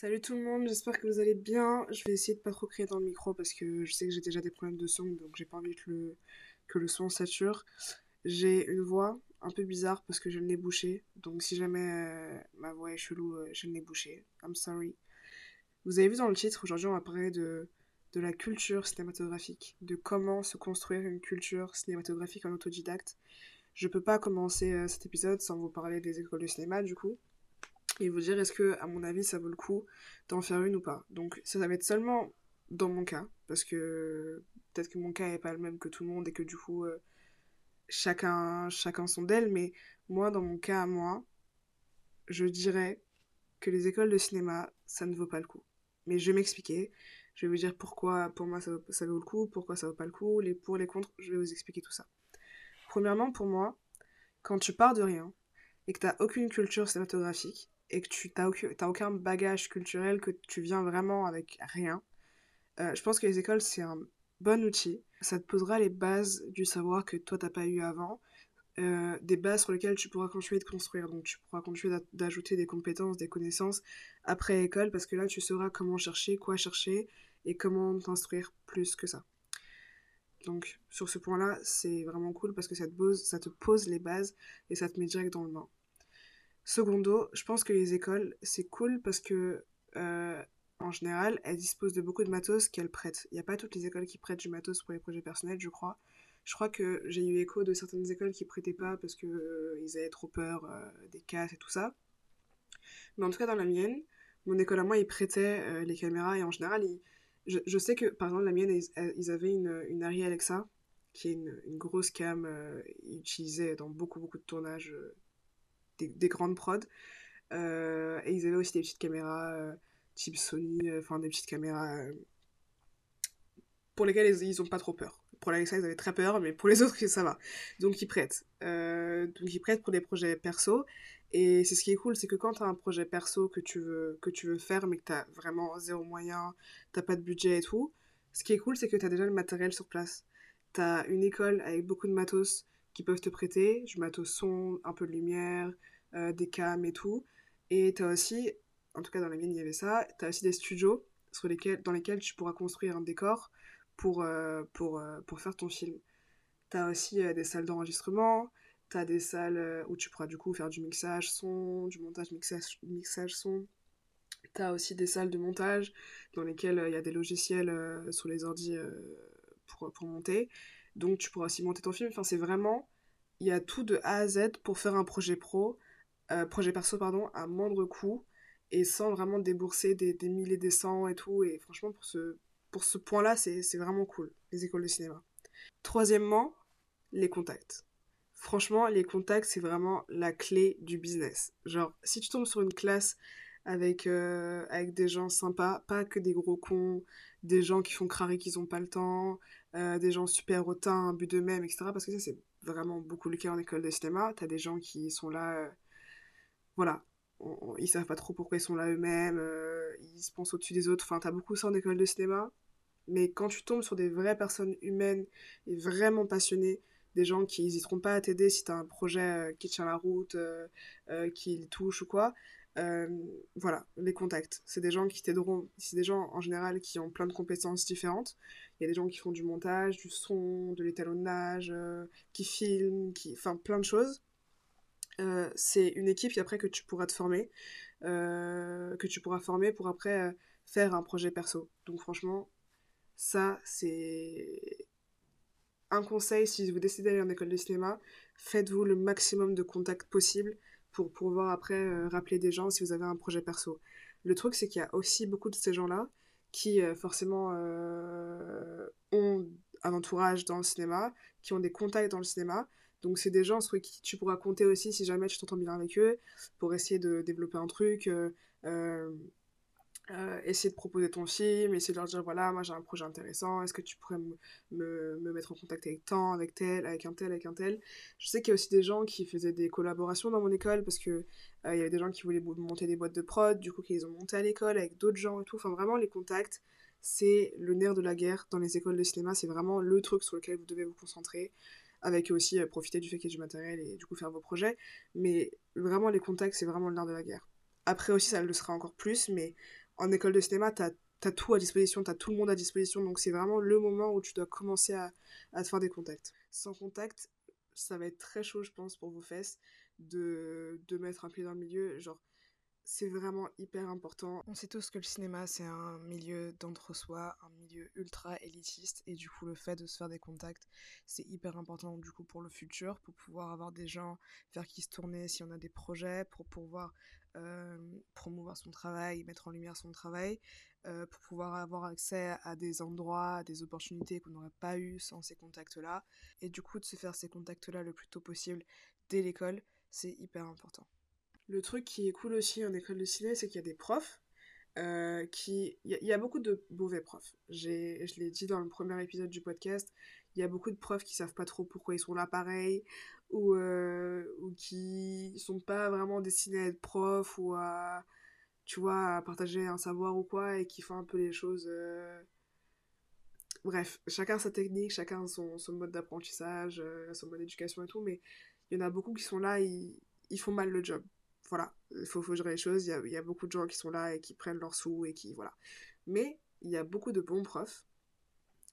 Salut tout le monde, j'espère que vous allez bien. Je vais essayer de pas trop crier dans le micro parce que je sais que j'ai déjà des problèmes de son, donc j'ai pas envie que le, que le son sature. J'ai une voix un peu bizarre parce que je le nez bouché, donc si jamais euh, ma voix est chelou, euh, je le nez bouché. I'm sorry. Vous avez vu dans le titre, aujourd'hui on va parler de, de la culture cinématographique, de comment se construire une culture cinématographique en autodidacte. Je peux pas commencer euh, cet épisode sans vous parler des écoles de cinéma du coup et vous dire est-ce que, à mon avis, ça vaut le coup d'en faire une ou pas. Donc ça, va être seulement dans mon cas, parce que peut-être que mon cas n'est pas le même que tout le monde et que du coup, euh, chacun, chacun son d'elle, mais moi, dans mon cas à moi, je dirais que les écoles de cinéma, ça ne vaut pas le coup. Mais je vais m'expliquer. Je vais vous dire pourquoi pour moi ça, ça vaut le coup, pourquoi ça vaut pas le coup, les pour, les contre, je vais vous expliquer tout ça. Premièrement, pour moi, quand tu pars de rien et que tu n'as aucune culture cinématographique, et que tu n'as aucun, bagage culturel, que tu viens vraiment avec rien, euh, je pense que les écoles, c'est un bon outil. Ça te posera les bases du savoir que toi, t'as pas eu avant. Euh, des bases sur lesquelles tu pourras continuer de construire. Donc tu pourras continuer d'ajouter des compétences, des connaissances après école, parce que là, tu sauras comment chercher, quoi chercher, et comment t'instruire plus que ça. Donc sur ce point-là, c'est vraiment cool parce que ça te, pose, ça te pose les bases et ça te met direct dans le bain. Secondo, je pense que les écoles, c'est cool parce que, euh, en général, elles disposent de beaucoup de matos qu'elles prêtent. Il n'y a pas toutes les écoles qui prêtent du matos pour les projets personnels, je crois. Je crois que j'ai eu écho de certaines écoles qui prêtaient pas parce qu'ils euh, avaient trop peur euh, des casses et tout ça. Mais en tout cas, dans la mienne, mon école à moi, ils prêtaient les caméras et en général, je, sais que, par exemple, la mienne, ils, avaient une, une Arri Alexa, qui est une, une grosse cam utilisée dans beaucoup, beaucoup de tournages des, grandes prods. Euh, et ils avaient aussi des petites caméras euh, type Sony, euh, enfin des petites caméras pour lesquelles ils, ont pas trop peur. Pour l'Alexa, ils avaient très peur, mais pour les autres, ça va. Donc ils prêtent. donc ils prêtent pour des projets perso. Et c'est ce qui est cool, c'est que quand tu as un projet perso que tu veux, que tu veux faire, mais que tu as vraiment zéro moyen, t'as pas de budget et tout, ce qui est cool, c'est que tu as déjà le matériel sur place. Tu as une école avec beaucoup de matos qui peuvent te prêter, du matos son, un peu de lumière, des cams et tout. Et tu as aussi, en tout cas dans la mienne il y avait ça, tu as aussi des studios sur lesquels, dans lesquels tu pourras construire un décor pour, euh, pour, euh, pour faire ton film. Tu as aussi des salles d'enregistrement, tu as des salles où tu pourras du coup faire du mixage son, du montage mixage, mixage son. Tu as aussi des salles de montage dans lesquelles il y a des logiciels sur les ordi pour, pour monter. Donc tu pourras aussi monter ton film. Enfin, c'est vraiment, il y a tout de A à Z pour faire un projet pro euh, projet perso pardon, à moindre coût et sans vraiment débourser des, des milliers des cents et tout. Et franchement, pour ce, pour ce point-là, c'est vraiment cool, les écoles de cinéma. Troisièmement, les contacts. Franchement, les contacts, c'est vraiment la clé du business. Genre, si tu tombes sur une classe avec, euh, avec des gens sympas, pas que des gros cons, des gens qui font crarer qu'ils ont pas le temps, euh, des gens super hautains, but d'eux-mêmes, etc. Parce que ça, c'est vraiment beaucoup le cas en école de cinéma. T'as des gens qui sont là voilà, ils savent pas trop pourquoi ils sont là eux-mêmes, euh, ils se pensent au-dessus des autres. Enfin, t'as beaucoup ça en école de cinéma. Mais quand tu tombes sur des vraies personnes humaines et vraiment passionnées, des gens qui n'hésiteront pas à t'aider si t'as un projet euh, qui tient la route, euh, qui les touche ou quoi, voilà, les contacts. C'est des gens qui t'aideront. C'est des gens en général qui ont plein de compétences différentes. Il y a des gens qui font du montage, du son, de l'étalonnage, qui filment, qui... enfin plein de choses. Euh, c'est une équipe après que tu pourras te former, euh, que tu pourras former pour après euh, faire un projet perso. Donc franchement, ça c'est un conseil si vous décidez d'aller en école de cinéma, faites-vous le maximum de contacts possible pour pouvoir après rappeler des gens si vous avez un projet perso. Le truc c'est qu'il y a aussi beaucoup de ces gens-là qui forcément ont un entourage dans le cinéma, qui ont des contacts dans le cinéma, donc c'est des gens sur qui tu pourras compter aussi si jamais tu t'entends bien avec eux pour essayer de développer un truc, euh, euh, euh, essayer de proposer ton film, essayer de leur dire voilà moi j'ai un projet intéressant, est-ce que tu pourrais me, me, mettre en contact avec tant, avec tel, avec un tel, avec un tel? Je sais qu'il y a aussi des gens qui faisaient des collaborations dans mon école parce que il y avait des gens qui voulaient monter des boîtes de prod, du coup qu'ils ont monté à l'école avec d'autres gens et tout. Enfin vraiment les contacts c'est le nerf de la guerre dans les écoles de cinéma, c'est vraiment le truc sur lequel vous devez vous concentrer avec aussi euh, profiter du fait qu'il y ait du matériel et du coup faire vos projets. Mais vraiment, les contacts, c'est vraiment le nerf de la guerre. Après aussi, ça le sera encore plus, mais en école de cinéma, t'as as tout à disposition, t'as tout le monde à disposition, donc c'est vraiment le moment où tu dois commencer à, à te faire des contacts. Sans contact, ça va être très chaud, je pense, pour vos fesses de, de mettre un pied dans le milieu. Genre, c'est vraiment hyper important. On sait tous que le cinéma, c'est un milieu d'entre-soi, un milieu ultra élitiste, et du coup, le fait de se faire des contacts, c'est hyper important du coup pour le futur, pour pouvoir avoir des gens vers qui se tourner si on a des projets, pour pouvoir euh, promouvoir son travail, mettre en lumière son travail, euh, pour pouvoir avoir accès à des endroits, à des opportunités qu'on n'aurait pas eu sans ces contacts-là, et du coup, de se faire ces contacts-là le plus tôt possible dès l'école, c'est hyper important. Le truc qui est cool aussi en école de ciné, c'est qu'il y a des profs euh, qui... Il y, a beaucoup de mauvais profs. Je l'ai dit dans le premier épisode du podcast, il y a beaucoup de profs qui savent pas trop pourquoi ils sont là pareil, ou, euh, ou qui sont pas vraiment destinés à être profs, ou à, tu à partager un savoir ou quoi, et qui font un peu les choses... Euh, bref, chacun sa technique, chacun son, mode d'apprentissage, son mode d'éducation et tout, mais il y en a beaucoup qui sont là, ils, ils font mal le job voilà, il faut, faut gérer les choses. Il y, a, beaucoup de gens qui sont là et qui prennent leurs sous et qui. Voilà. Mais il y a beaucoup de bons profs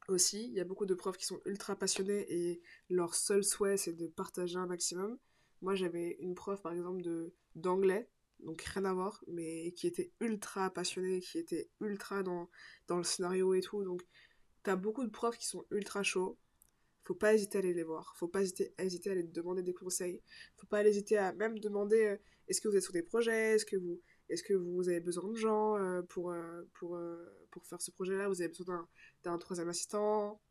aussi. Il y a beaucoup de profs qui sont ultra passionnés et leur seul souhait c'est de partager un maximum. Moi j'avais une prof par exemple de d'anglais, donc rien à voir, mais qui était ultra passionnée, qui était ultra dans, dans le scénario et tout. Donc t'as beaucoup de profs qui sont ultra chauds faut pas hésiter à aller les voir. Faut pas hésiter, à aller demander des conseils. Faut pas hésiter à même demander euh, est-ce que vous êtes sur des projets? Est-ce que vous est-ce que vous avez besoin de gens euh, pour, euh, pour, pour faire ce projet-là? Vous avez besoin d'un troisième assistant,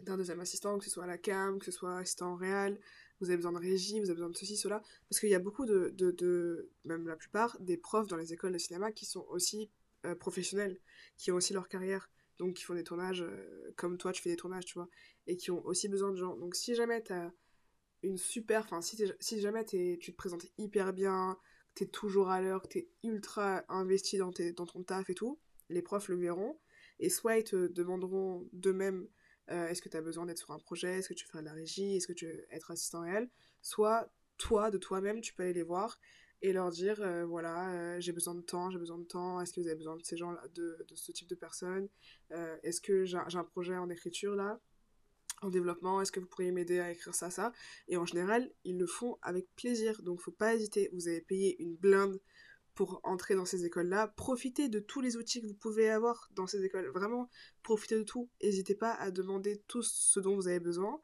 d'un deuxième assistant, que ce soit à la cam, que ce soit assistant en réel, vous avez besoin de régie, vous avez besoin de ceci, cela. Parce qu'il y a beaucoup de, de, de, même la plupart, des profs dans les écoles de cinéma qui sont aussi professionnels, qui ont aussi leur carrière donc qui font des tournages comme toi tu fais des tournages tu vois et qui ont aussi besoin de gens. Donc si jamais t'as une super enfin si, si jamais tu te présentes hyper bien t'es toujours à l'heure que t'es ultra investi dans, tes, dans ton taf et tout les profs le verront. Et soit ils te demanderont d'eux-mêmes euh, est-ce que tu as besoin d'être sur un projet est-ce que tu fais de la régie est-ce que tu veux être assistant réel soit toi de toi-même tu peux aller les voir et leur dire euh, voilà euh, j'ai besoin de temps j'ai besoin de temps est-ce que vous avez besoin de ces gens là de, de ce type de personnes est-ce que j'ai un projet en écriture là? En développement est-ce que vous pourriez m'aider à écrire ça ça? Et en général ils le font avec plaisir donc faut pas hésiter vous avez payé une blinde pour entrer dans ces écoles là profitez de tous les outils que vous pouvez avoir dans ces écoles vraiment profitez de tout n'hésitez pas à demander tout ce dont vous avez besoin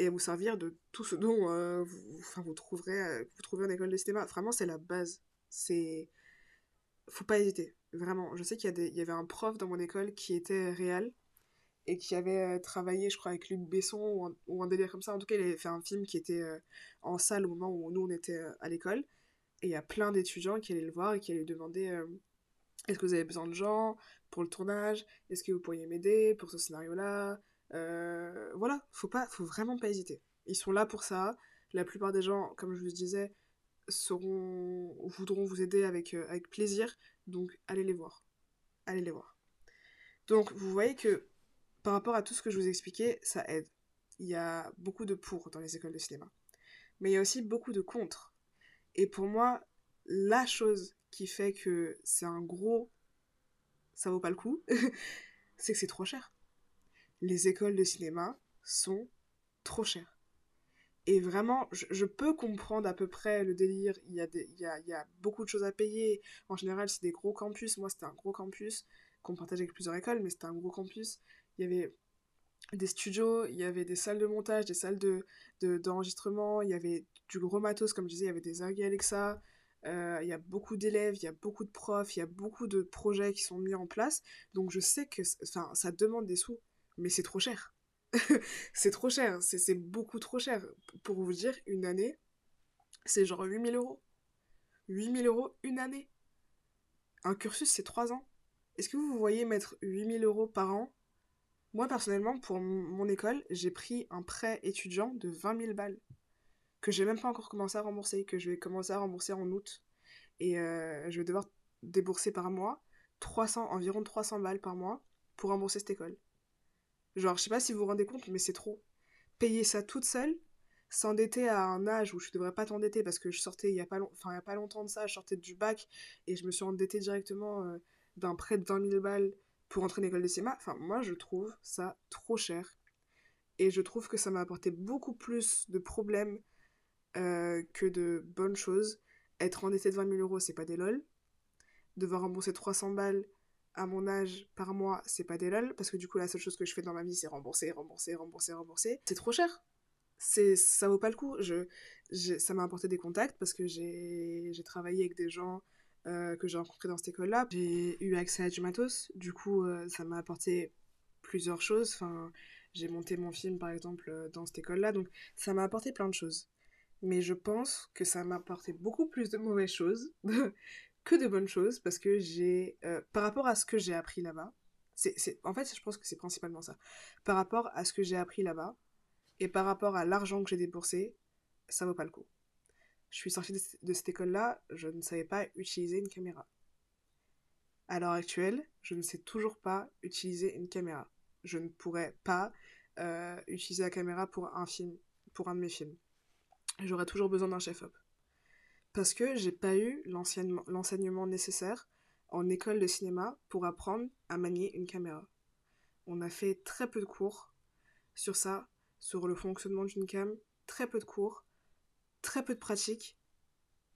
et vous servir de tout ce dont euh, vous, enfin, vous, trouverez, euh, vous trouverez en école de cinéma. Vraiment, c'est la base. C'est. Faut pas hésiter. Vraiment. Je sais qu'il y, y, avait un prof dans mon école qui était réel et qui avait euh, travaillé, je crois, avec Luc Besson ou un, délire comme ça. En tout cas, il avait fait un film qui était en salle au moment où nous, on était à l'école. Et il y a plein d'étudiants qui allaient le voir et qui allaient lui demander est-ce que vous avez besoin de gens pour le tournage? Est-ce que vous pourriez m'aider pour ce scénario-là? Euh, voilà, faut pas, faut vraiment pas hésiter. Ils sont là pour ça. La plupart des gens, comme je vous disais, seront, voudront vous aider avec, euh, avec plaisir. Donc allez les voir. Allez les voir. Donc vous voyez que par rapport à tout ce que je vous ai expliqué, ça aide. Il y a beaucoup de pour dans les écoles de cinéma. Mais il y a aussi beaucoup de contre. Et pour moi, la chose qui fait que c'est un gros ça vaut pas le coup, c'est que c'est trop cher les écoles de cinéma sont trop chères. Et vraiment, je, peux comprendre à peu près le délire. Il y, a il, y il y a beaucoup de choses à payer. En général, c'est des gros campus. Moi, c'était un gros campus qu'on partageait avec plusieurs écoles, mais c'était un gros campus. Il y avait des studios, il y avait des salles de montage, des salles de, d'enregistrement, il y avait du gros matos, comme je disais, il y avait des Argy Alexa. Euh, il y a beaucoup d'élèves, il y a beaucoup de profs, il y a beaucoup de projets qui sont mis en place. Donc je sais que ça demande des sous mais c'est trop cher. c'est trop cher, c'est beaucoup trop cher. Pour vous dire, une année, c'est genre 8000 euros. 8000 euros une année. Un cursus, c'est 3 ans. Est-ce que vous voyez mettre 8000 euros par an Moi, personnellement, pour mon école, j'ai pris un prêt étudiant de 20 000 balles. Que j'ai même pas encore commencé à rembourser, que je vais commencer à rembourser en août. Et euh, je vais devoir débourser par mois 300, environ 300 balles par mois pour rembourser cette école. Genre, je sais pas si vous vous rendez compte, mais c'est trop. Payer ça toute seule, s'endetter à un âge où je devrais pas t'endetter parce que je sortais il y a pas, longtemps de ça, je sortais du bac et je me suis endettée directement euh, d'un prêt de 20 000 balles pour entrer en école de cinéma, enfin, moi, je trouve ça trop cher. Et je trouve que ça m'a apporté beaucoup plus de problèmes euh, que de bonnes choses. Être endetté de 20 000 euros, c'est pas des lol. Devoir rembourser 300 balles à mon âge par mois, c'est pas des lol. Parce que du coup, la seule chose que je fais dans ma vie, c'est rembourser, rembourser, rembourser, rembourser. C'est trop cher. C'est, ça vaut pas le coup. Je, ça m'a apporté des contacts parce que j'ai, travaillé avec des gens euh, que j'ai rencontrés dans cette école-là. J'ai eu accès à du matos. Du coup, euh, ça m'a apporté plusieurs choses. Enfin, j'ai monté mon film, par exemple, dans cette école-là. Donc, ça m'a apporté plein de choses mais je pense que ça m'a apporté beaucoup plus de mauvaises choses que de bonnes choses parce que j'ai euh, par rapport à ce que j'ai appris là-bas c'est en fait je pense que c'est principalement ça par rapport à ce que j'ai appris là-bas et par rapport à l'argent que j'ai déboursé ça vaut pas le coup je suis sortie de, cette école là je ne savais pas utiliser une caméra à l'heure actuelle je ne sais toujours pas utiliser une caméra je ne pourrais pas euh, utiliser la caméra pour un film pour un de mes films j'aurais toujours besoin d'un chef-op. Parce que j'ai pas eu l'enseignement nécessaire en école de cinéma pour apprendre à manier une caméra. On a fait très peu de cours sur ça, sur le fonctionnement d'une cam, très peu de cours, très peu de pratiques.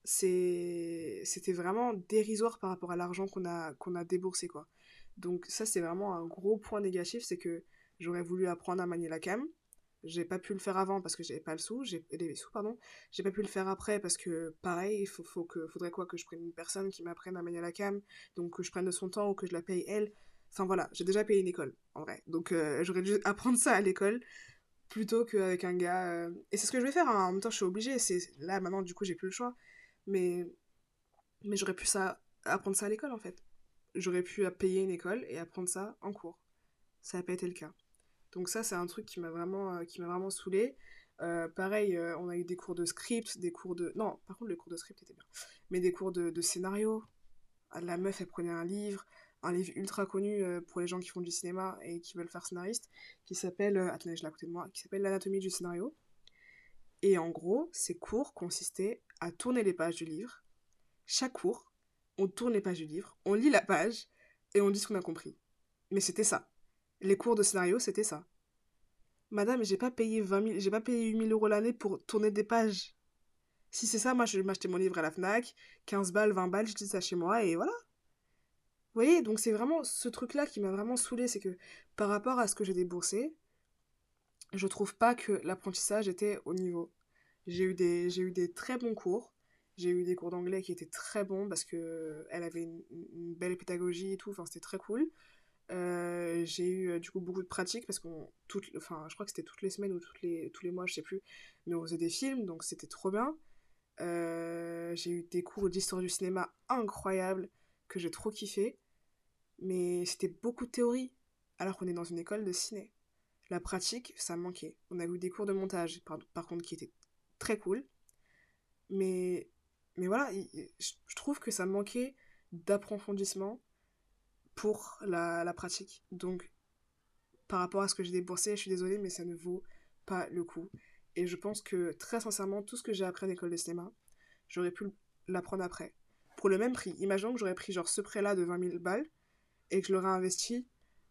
C'était vraiment dérisoire par rapport à l'argent qu'on a, qu'on a déboursé, quoi. Donc ça, c'est vraiment un gros point négatif, c'est que j'aurais voulu apprendre à manier la cam, j'ai pas pu le faire avant parce que j'avais pas le sou, j'ai les sous pardon. J'ai pas pu le faire après parce que pareil, il faut, faudrait quoi que je prenne une personne qui m'apprenne à manier la cam, donc que je prenne de son temps ou que je la paye elle. Enfin voilà, j'ai déjà payé une école en vrai. Donc euh, j'aurais dû apprendre ça à l'école plutôt qu'avec un gars euh, et c'est ce que je vais faire hein. en même temps je suis obligée, c'est là maintenant du coup j'ai plus le choix. Mais mais j'aurais pu ça apprendre ça à l'école en fait. J'aurais pu payer une école et apprendre ça en cours. Ça n'a pas été le cas. Donc ça, c'est un truc qui m'a vraiment, euh, qui m'a vraiment saoulé. Euh, pareil, on a eu des cours de script, des cours de... Non, par contre, les cours de script étaient bien. Mais des cours de, scénario. Ah, la meuf, elle prenait un livre, un livre ultra connu pour les gens qui font du cinéma et qui veulent faire scénariste, qui s'appelle... attendez, je l'ai à côté de moi. Qui s'appelle L'anatomie du scénario. Et en gros, ces cours consistaient à tourner les pages du livre. Chaque cours, on tourne les pages du livre, on lit la page et on dit ce qu'on a compris. Mais c'était ça. Les cours de scénario, c'était ça. Madame, j'ai pas payé 20 j'ai pas payé 8000 euros l'année pour tourner des pages. Si c'est ça, moi je vais m'acheter mon livre à la Fnac, 15 balles, 20 balles, je dis ça chez moi et voilà. Vous voyez, donc c'est vraiment ce truc-là qui m'a vraiment saoulé, c'est que par rapport à ce que j'ai déboursé, je trouve pas que l'apprentissage était au niveau. J'ai eu des, j'ai eu des très bons cours. J'ai eu des cours d'anglais qui étaient très bons parce que elle avait une, belle pédagogie et tout, enfin c'était très cool. Euh, j'ai eu euh, du coup beaucoup de pratiques parce qu'on enfin je crois que c'était toutes les semaines ou toutes les tous les mois je sais plus mais on faisait des films donc c'était trop bien euh, j'ai eu des cours d'histoire du cinéma incroyables que j'ai trop kiffé mais c'était beaucoup de théorie alors qu'on est dans une école de ciné la pratique ça manquait on a eu des cours de montage par, contre qui étaient très cool mais mais voilà je trouve que ça manquait d'approfondissement pour la, pratique. Donc, par rapport à ce que j'ai déboursé, je suis désolée, mais ça ne vaut pas le coup. Et je pense que, très sincèrement, tout ce que j'ai appris en école de cinéma, j'aurais pu l'apprendre après. Pour le même prix. Imaginons que j'aurais pris genre ce prêt-là de 20 000 balles et que je l'aurais investi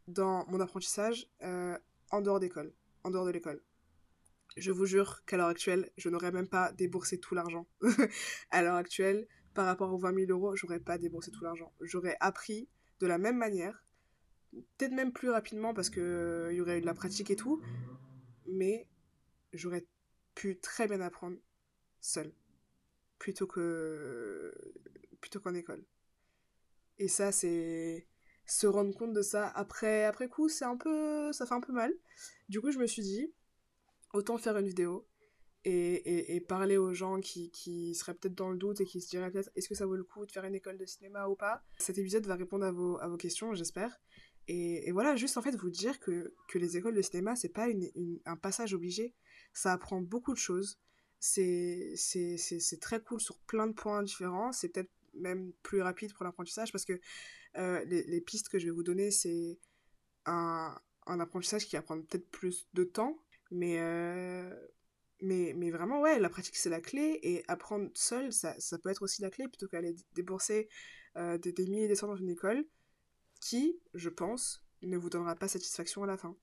dans mon apprentissage euh, en dehors d'école, en dehors de l'école. Je vous jure qu'à l'heure actuelle, je n'aurais même pas déboursé tout l'argent. à l'heure actuelle, par rapport aux 20 000 euros, j'aurais pas déboursé tout l'argent. J'aurais appris de la même manière, peut-être même plus rapidement parce qu'il euh, y aurait eu de la pratique et tout, mais j'aurais pu très bien apprendre seul plutôt que plutôt qu'en école. Et ça c'est se rendre compte de ça après après coup, c'est un peu ça fait un peu mal. Du coup, je me suis dit autant faire une vidéo et, et, parler aux gens qui, qui seraient peut-être dans le doute et qui se diraient peut-être est-ce que ça vaut le coup de faire une école de cinéma ou pas? Cet épisode va répondre à vos, à vos questions, j'espère. Et, et, voilà, juste en fait vous dire que, que les écoles de cinéma, c'est pas une, un passage obligé. Ça apprend beaucoup de choses. C'est très cool sur plein de points différents. C'est peut-être même plus rapide pour l'apprentissage parce que euh, les, les, pistes que je vais vous donner, c'est un, un apprentissage qui va prendre peut-être plus de temps. Mais, euh, mais, mais vraiment, ouais, la pratique, c'est la clé. Et apprendre seul, ça, ça peut être aussi la clé, plutôt qu'aller débourser euh, des, des, milliers cents dans une école. qui, je pense, ne vous donnera pas satisfaction à la fin.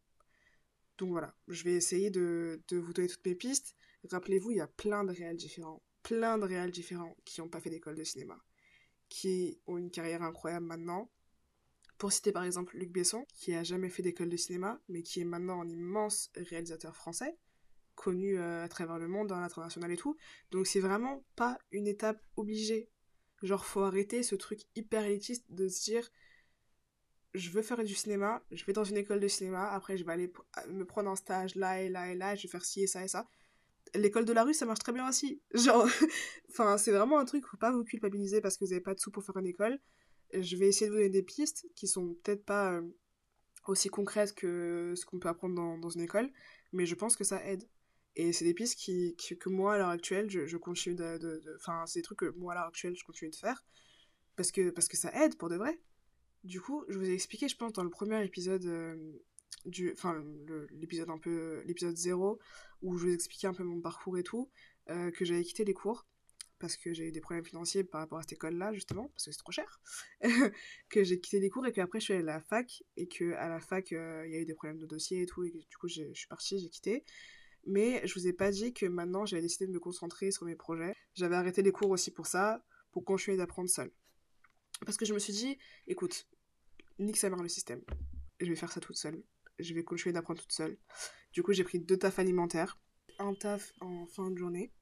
Donc voilà, je vais essayer de, de vous donner toutes mes pistes. Rappelez-vous, il y a plein de réels différents, plein de réels différents qui n'ont pas fait d'école de cinéma, qui ont une carrière incroyable maintenant. Pour citer par exemple Luc Besson, qui a jamais fait d'école de cinéma, mais qui est maintenant un immense réalisateur français, connu euh, à travers le monde, à l'international et tout. Donc c'est vraiment pas une étape obligée. Genre faut arrêter ce truc hyper élitiste de se dire je veux faire du cinéma, je vais dans une école de cinéma, après je vais aller me prendre un stage là et là et là, je vais faire ci et ça et ça. L'école de la rue, ça marche très bien aussi. Genre, enfin, c'est vraiment un truc, faut pas vous culpabiliser parce que vous avez pas de sous pour faire une école. Je vais essayer de vous donner des pistes qui sont peut-être pas euh, aussi concrètes que ce qu'on peut apprendre dans, une école, mais je pense que ça aide. Et c'est des pistes qui, que moi, à l'heure actuelle, je, je continue de... Enfin, c'est des trucs que moi, à l'heure actuelle, je continue de faire parce que, parce que ça aide pour de vrai. Du coup, je vous ai expliqué, je pense, dans le premier épisode euh, du. Enfin, l'épisode un peu. L'épisode 0, où je vous ai expliqué un peu mon parcours et tout, euh, que j'avais quitté les cours parce que j'ai eu des problèmes financiers par rapport à cette école-là, justement, parce que c'est trop cher, que j'ai quitté les cours et qu'après je suis allée à la fac, et qu'à la fac, euh, il y a eu des problèmes de dossier et tout, et que, du coup je suis partie, j'ai quitté. Mais je vous ai pas dit que maintenant j'avais décidé de me concentrer sur mes projets. J'avais arrêté les cours aussi pour ça, pour continuer d'apprendre seule. Parce que je me suis dit, écoute, nique sa mère le système. Je vais faire ça toute seule. Je vais continuer d'apprendre toute seule. Du coup, j'ai pris deux tafs alimentaires. Un taf en fin de journée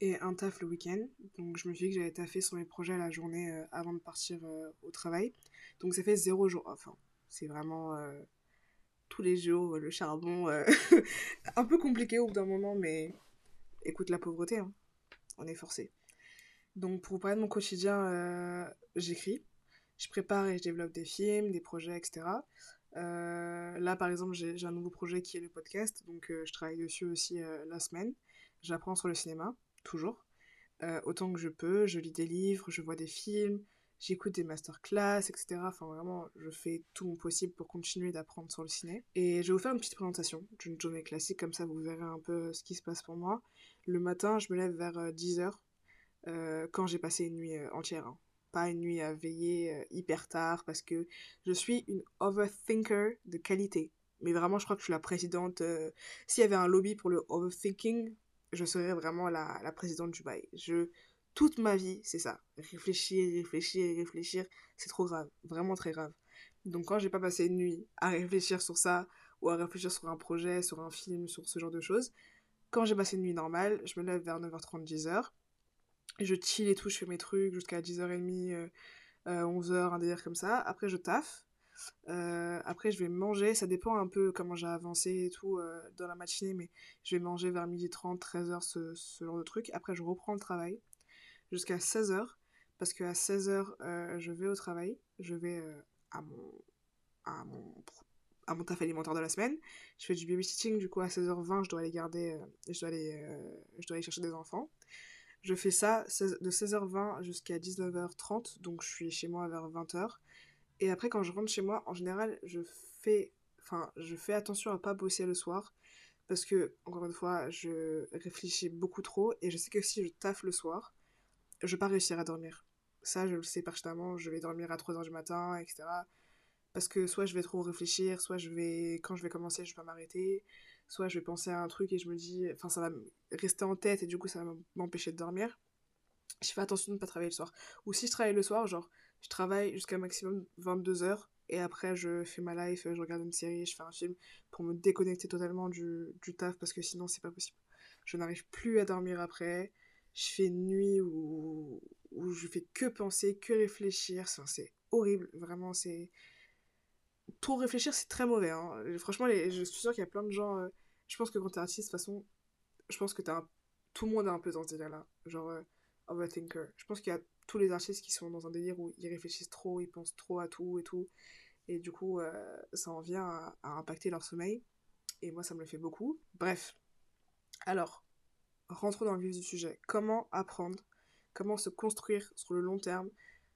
et un taf le week-end. Donc, je me suis dit que j'allais taffer sur mes projets la journée euh, avant de partir euh, au travail. Donc, ça fait zéro jour Enfin, c'est vraiment euh, tous les jours le charbon. un peu compliqué au bout d'un moment, mais écoute la pauvreté. Hein. On est forcé. Donc, pour vous parler de mon quotidien, j'écris je prépare et je développe des films, des projets, etc. Euh, là, par exemple, j'ai un nouveau projet qui est le podcast, donc euh, je travaille dessus aussi euh, la semaine. J'apprends sur le cinéma, toujours. autant que je peux, je lis des livres, je vois des films, j'écoute des masterclass, etc. Enfin, vraiment, je fais tout mon possible pour continuer d'apprendre sur le ciné. Et je vais vous faire une petite présentation d'une journée classique, comme ça vous verrez un peu ce qui se passe pour moi. Le matin, je me lève vers 10h, quand j'ai passé une nuit entière. Hein pas une nuit à veiller euh, hyper tard parce que je suis une overthinker de qualité. Mais vraiment, je crois que je suis la présidente. Euh, s'il y avait un lobby pour le overthinking, je serais vraiment la, la présidente du bail. Je, toute ma vie, c'est ça. Réfléchir, réfléchir, réfléchir, c'est trop grave. Vraiment très grave. Donc quand j'ai pas passé une nuit à réfléchir sur ça, ou à réfléchir sur un projet, sur un film, sur ce genre de choses, quand j'ai passé une nuit normale, je me lève vers 9h30, 10h je chill et tout, je fais mes trucs jusqu'à 10h30, 11h, euh, un délire comme ça. Après, je taffe. Euh, après, je vais manger. Ça dépend un peu comment j'ai avancé et tout euh, dans la matinée, mais je vais manger vers 12h30, 13h, ce, ce, genre de truc. Après, je reprends le travail jusqu'à 16h. Parce qu'à 16h, je vais au travail. Je vais à mon, à mon à mon taf alimentaire de la semaine. Je fais du babysitting, du coup à 16h20, je dois aller garder, je dois aller, je dois aller chercher des enfants. Je fais ça de 16h20 jusqu'à 19h30, donc je suis chez moi vers 20h. Et après, quand je rentre chez moi, en général, je fais, enfin, je fais attention à pas bosser le soir. Parce que, encore une fois, je réfléchis beaucoup trop. Et je sais que si je taffe le soir, je vais pas réussir à dormir. Ça, je le sais pertinemment. Je vais dormir à 3h du matin, etc. Parce que soit je vais trop réfléchir, soit je vais, quand je vais commencer, je vais pas m'arrêter soit je vais penser à un truc et je me dis, enfin ça va rester en tête et du coup ça va m'empêcher de dormir. Je fais attention de ne pas travailler le soir. Ou si je travaille le soir, genre je travaille jusqu'à maximum 22 heures et après je fais ma life, je regarde une série, je fais un film pour me déconnecter totalement du, du taf parce que sinon c'est pas possible. Je n'arrive plus à dormir après. Je fais une nuit où, où je fais que penser, que réfléchir. c'est horrible, vraiment c'est trop réfléchir, c'est très mauvais. Hein. Franchement, je suis sûre qu'il y a plein de gens. Euh, je pense que quand t'es artiste, de toute façon, je pense que tout le monde est un peu dans ce délire-là. Genre, euh, overthinker. Je pense qu'il y a tous les artistes qui sont dans un délire où ils réfléchissent trop, ils pensent trop à tout et tout. Et du coup, euh, ça en vient à, à, impacter leur sommeil. Et moi, ça me le fait beaucoup. Bref. Alors, rentrons dans le vif du sujet. Comment apprendre? Comment se construire sur le long terme?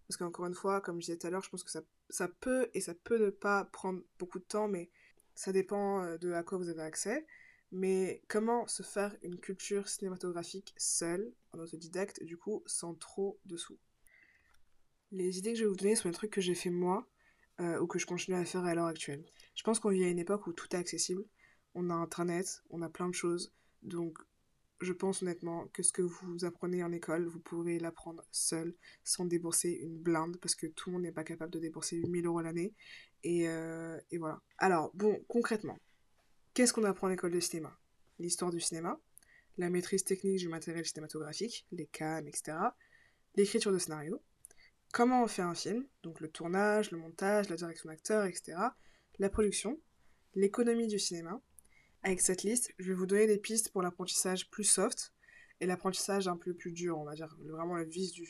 Parce qu'encore une fois, comme je disais tout à l'heure, je pense que ça ça peut et ça peut ne pas prendre beaucoup de temps, mais ça dépend euh, de à quoi vous avez accès. Mais comment se faire une culture cinématographique seule, en autodidacte, du coup, sans trop de sous? Les idées que je vais vous donner sont des trucs que j'ai fait moi. euh, ou que je continue à faire à l'heure actuelle. Je pense qu'on vit à une époque où tout est accessible. On a Internet, on a plein de choses. Donc, je pense honnêtement que ce que vous apprenez en école, vous pouvez l'apprendre seul, sans débourser une blinde, parce que tout le monde n'est pas capable de débourser 8000 euros l'année. Et, euh, et voilà. Alors, bon, concrètement, qu'est-ce qu'on apprend en école de cinéma? L'histoire du cinéma, la maîtrise technique du matériel cinématographique, les cams, etc., l'écriture de scénario, comment on fait un film, donc le tournage, le montage, la direction d'acteur, etc., la production, l'économie du cinéma. Avec cette liste, je vais vous donner des pistes pour l'apprentissage plus soft et l'apprentissage un peu plus dur, on va dire, vraiment le vif du,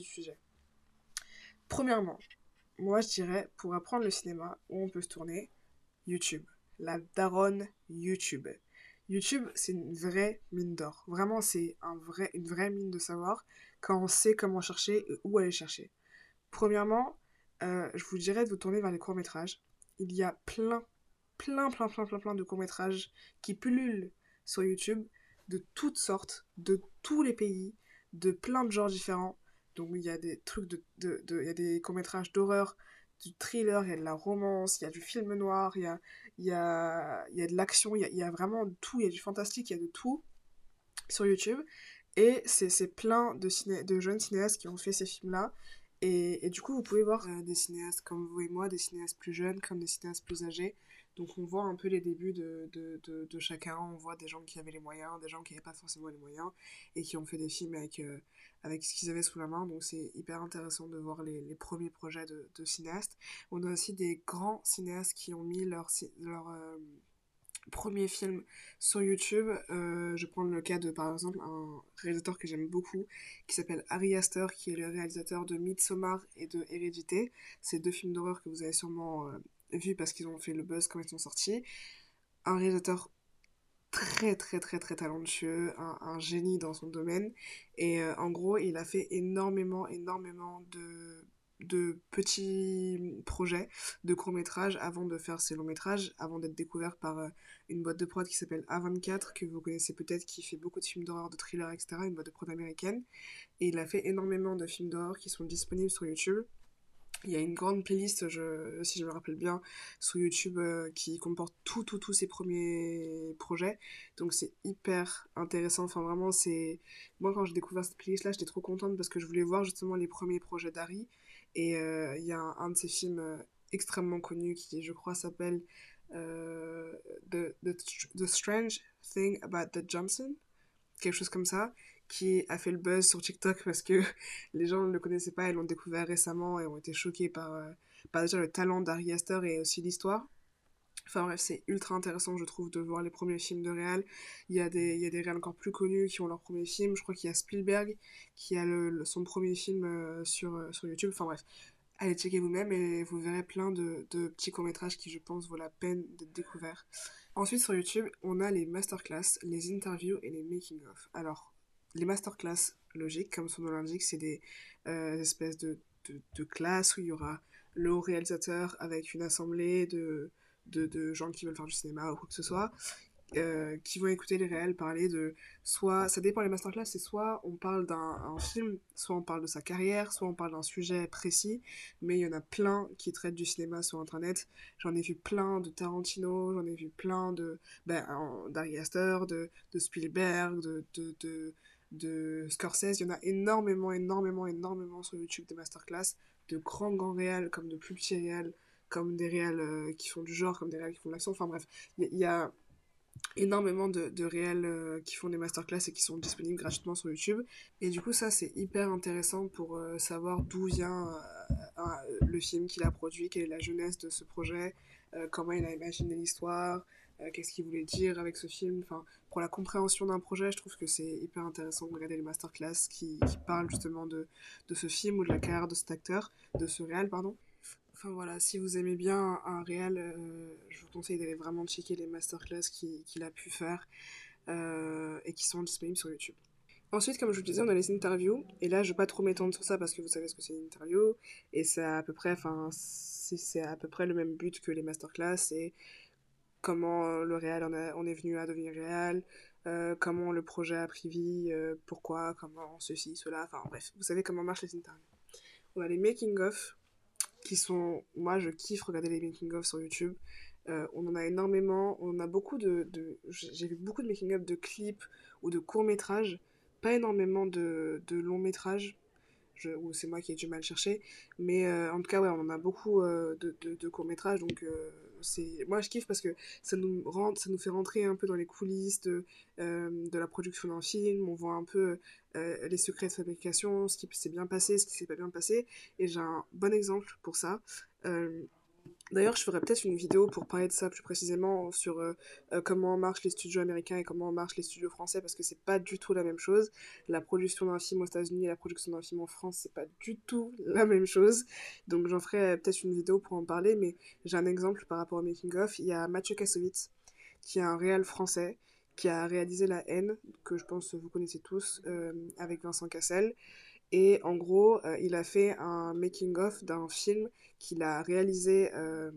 sujet. Premièrement, moi je dirais, pour apprendre le cinéma, où on peut se tourner, YouTube. La daronne YouTube. YouTube, c'est une vraie mine d'or. Vraiment, c'est une vraie mine de savoir quand on sait comment chercher et où aller chercher. Premièrement, euh, je vous dirais de vous tourner vers les courts-métrages. Il y a plein, plein, plein, plein, plein, plein de courts-métrages qui pullulent sur YouTube de toutes sortes, de tous les pays, de plein de genres différents. Donc il y a des trucs de, de, de il y a des courts-métrages d'horreur, du thriller, il y a de la romance, il y a du film noir, il y a, il y a, il y a de l'action, il y a, vraiment tout, il y a du fantastique, il y a de tout sur YouTube. Et c'est plein de, de jeunes cinéastes qui ont fait ces films-là. Et, du coup, vous pouvez voir euh, des cinéastes comme vous et moi, des cinéastes plus jeunes, comme des cinéastes plus âgés. Donc on voit un peu les débuts de, de, de, chacun. On voit des gens qui avaient les moyens, des gens qui n'avaient pas forcément les moyens, et qui ont fait des films avec, euh, avec ce qu'ils avaient sous la main. Donc c'est hyper intéressant de voir les, les premiers projets de, de, cinéastes. On a aussi des grands cinéastes qui ont mis leur, leur euh, premier film sur YouTube. Euh, je prends le cas de, par exemple, un réalisateur que j'aime beaucoup, qui s'appelle Ari Aster, qui est le réalisateur de Midsommar et de Hérédité. C'est deux films d'horreur que vous avez sûrement euh, vus parce qu'ils ont fait le buzz quand ils sont sortis. Un réalisateur très très très très talentueux, un, un génie dans son domaine. Et euh, en gros, il a fait énormément, énormément de de petits projets de courts-métrages avant de faire ses longs-métrages, avant d'être découvert par euh, une boîte de prod qui s'appelle A24, que vous connaissez peut-être, qui fait beaucoup de films d'horreur, de thrillers, etc., une boîte de prod américaine. Et il a fait énormément de films d'horreur qui sont disponibles sur YouTube. Il y a une grande playlist, si je me rappelle bien, sur YouTube euh, qui comporte tout, tout, tous ses premiers projets. Donc c'est hyper intéressant. Enfin, vraiment, c'est. Moi, quand j'ai découvert cette playlist-là, j'étais trop contente parce que je voulais voir justement les premiers projets d'Harry. Et euh, il y a un, de ses films euh, extrêmement connus qui, je crois, s'appelle euh, the, the, Strange Thing About the Johnson, quelque chose comme ça, qui a fait le buzz sur TikTok parce que les gens ne le connaissaient pas et l'ont découvert récemment et ont été choqués par, par déjà le talent d'Ari Aster et aussi l'histoire. Enfin bref, c'est ultra intéressant, je trouve, de voir les premiers films de réal. Il y a des, il des encore plus connus qui ont leur premier film. Je crois qu'il y a Spielberg qui a le, son premier film euh, sur, euh, sur YouTube. Enfin bref, allez checker vous-même et vous verrez plein de, de petits courts-métrages qui, je pense, vaut la peine d'être découverts. Ensuite, sur YouTube, on a les masterclass, les interviews et les making-of. Alors, les masterclass, logique, comme son nom l'indique, c'est des euh, espèces de, de, de classes où il y aura le réalisateur avec une assemblée de de, de, gens qui veulent faire du cinéma ou quoi que ce soit, euh, qui vont écouter les réels parler de soit, ça dépend les masterclass, c'est soit on parle d'un film, soit on parle de sa carrière, soit on parle d'un sujet précis, mais il y en a plein qui traitent du cinéma sur internet. J'en ai vu plein de Tarantino, j'en ai vu plein de ben, d'Ari Aster, de, de Spielberg, de, de, de, de Scorsese. Il y en a énormément, énormément, énormément sur YouTube des masterclass, de grands, grands réels comme de plus petits réels comme des réels euh, qui font du genre, comme des réels qui font de l'action. Enfin bref, il y, a énormément de, de réels euh, qui font des masterclass et qui sont disponibles gratuitement sur YouTube. Et du coup, ça, c'est hyper intéressant pour euh, savoir d'où vient le film qu'il a produit, quelle est la jeunesse de ce projet, comment il a imaginé l'histoire, qu'est-ce qu'il voulait dire avec ce film. Enfin, pour la compréhension d'un projet, je trouve que c'est hyper intéressant de regarder les masterclass qui, qui parlent justement de, de ce film ou de la carrière de cet acteur, de ce réel, pardon. Enfin voilà, si vous aimez bien un réel, euh, je vous conseille d'aller vraiment checker les masterclass qu'il qu a pu faire euh, et qui sont disponibles sur YouTube. Ensuite, comme je vous disais, on a les interviews. Et là, je vais pas trop m'étendre sur ça parce que vous savez ce que c'est une interview. Et c'est à peu près, c'est à peu près le même but que les masterclass. C'est comment le réel on, est venu à devenir réel, euh, comment le projet a pris vie, euh, pourquoi, comment ceci, cela. Enfin bref, vous savez comment marchent les interviews. On a les making of qui sont... Moi, je kiffe regarder les making-of sur YouTube. Euh, on en a énormément, on a beaucoup de... de... J'ai vu beaucoup de making-of de clips ou de courts-métrages, pas énormément de, de longs-métrages, ou c'est moi qui ai du mal chercher, mais euh, en tout cas, ouais, on en a beaucoup euh, de, de, de courts-métrages, donc moi je kiffe parce que ça nous fait rentrer un peu dans les coulisses de, euh, la production d'un film. On voit un peu euh, les secrets de fabrication ce qui s'est bien passé ce qui s'est pas bien passé. Et j'ai un bon exemple pour ça. Euh, D'ailleurs, je ferai peut-être une vidéo pour parler de ça plus précisément sur euh, euh, comment marchent les studios américains et comment marchent les studios français parce que c'est pas du tout la même chose. La production d'un film aux États-Unis et la production d'un film en France, c'est pas du tout la même chose. Donc j'en ferai peut-être une vidéo pour en parler, mais j'ai un exemple par rapport au making of. Il y a Mathieu Kassovitz qui est un réal français qui a réalisé La haine que je pense vous connaissez tous euh, avec Vincent Cassel. Et en gros, il a fait un making of d'un film qu'il a réalisé euh,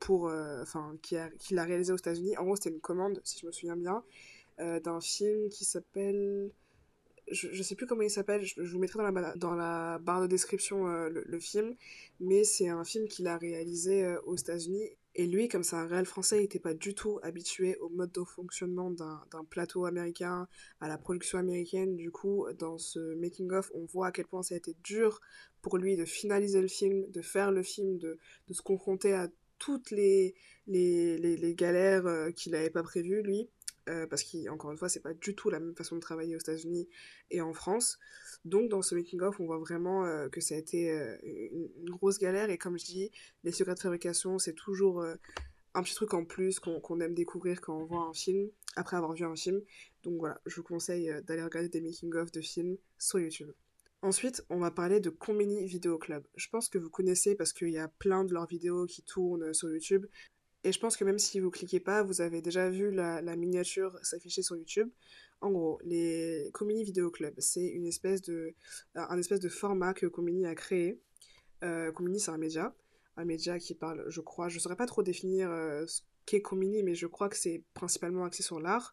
pour. Euh, enfin, qu'il a, réalisé aux États-Unis. En gros, c'était une commande, si je me souviens bien, euh, d'un film qui s'appelle. Je, je sais plus comment il s'appelle, je, vous mettrai dans la, dans la barre de description le, le, film, mais c'est un film qu'il a réalisé aux États-Unis et lui, comme c'est un réel français, il n'était pas du tout habitué au mode de fonctionnement d'un plateau américain, à la production américaine. Du coup, dans ce making-of, on voit à quel point ça a été dur pour lui de finaliser le film, de faire le film, de, de se confronter à toutes les, les, les, galères euh, qu'il n'avait pas prévues, lui. Euh, parce qu'encore une fois, c'est pas du tout la même façon de travailler aux États-Unis et en France. Donc, dans ce making-of, on voit vraiment euh, que ça a été euh, une, grosse galère. Et comme je dis, les secrets de fabrication, c'est toujours un petit truc en plus qu'on aime découvrir quand on voit un film, après avoir vu un film. Donc voilà, je vous conseille d'aller regarder des making-of de films sur YouTube. Ensuite, on va parler de Combini Video Club. Je pense que vous connaissez parce qu'il y a plein de leurs vidéos qui tournent sur YouTube. Et je pense que même si vous cliquez pas, vous avez déjà vu la, miniature s'afficher sur YouTube. En gros, les Comini Video Club, c'est une espèce de, un espèce de format que Comini a créé. Euh, Comini, c'est un média, un média qui parle, je crois, je ne saurais pas trop définir euh, ce qu'est Comini, mais je crois que c'est principalement axé sur l'art.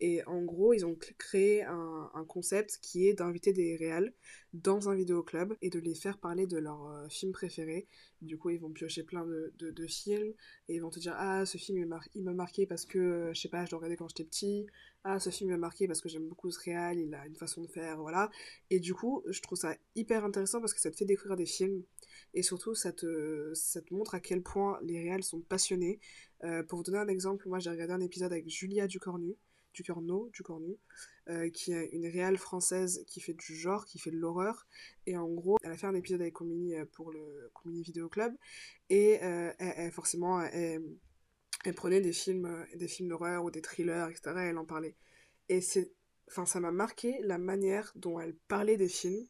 Et en gros, ils ont créé un, concept qui est d'inviter des réals dans un vidéoclub et de les faire parler de leurs euh, films préférés. Du coup, ils vont piocher plein de, films et ils vont te dire Ah, ce film il m'a marqué parce que, euh, je sais pas, je l'ai regardé quand j'étais petit. Ah, ce film m'a marqué parce que j'aime beaucoup ce réal, il a une façon de faire, voilà. Et du coup, je trouve ça hyper intéressant parce que ça te fait découvrir des films et surtout, ça te, ça te montre à quel point les réals sont passionnés. Euh, pour vous donner un exemple, moi j'ai regardé un épisode avec Julia Ducornu du Corneau, du Cornu, euh, qui est une réelle française qui fait du genre, qui fait de l'horreur. Et en gros, elle a fait un épisode avec Comini euh, pour le Comini Video Club. Et euh, elle, forcément, elle, prenait des films, des films d'horreur ou des thrillers, etc. Et elle en parlait. Et c'est, enfin, ça m'a marqué la manière dont elle parlait des films.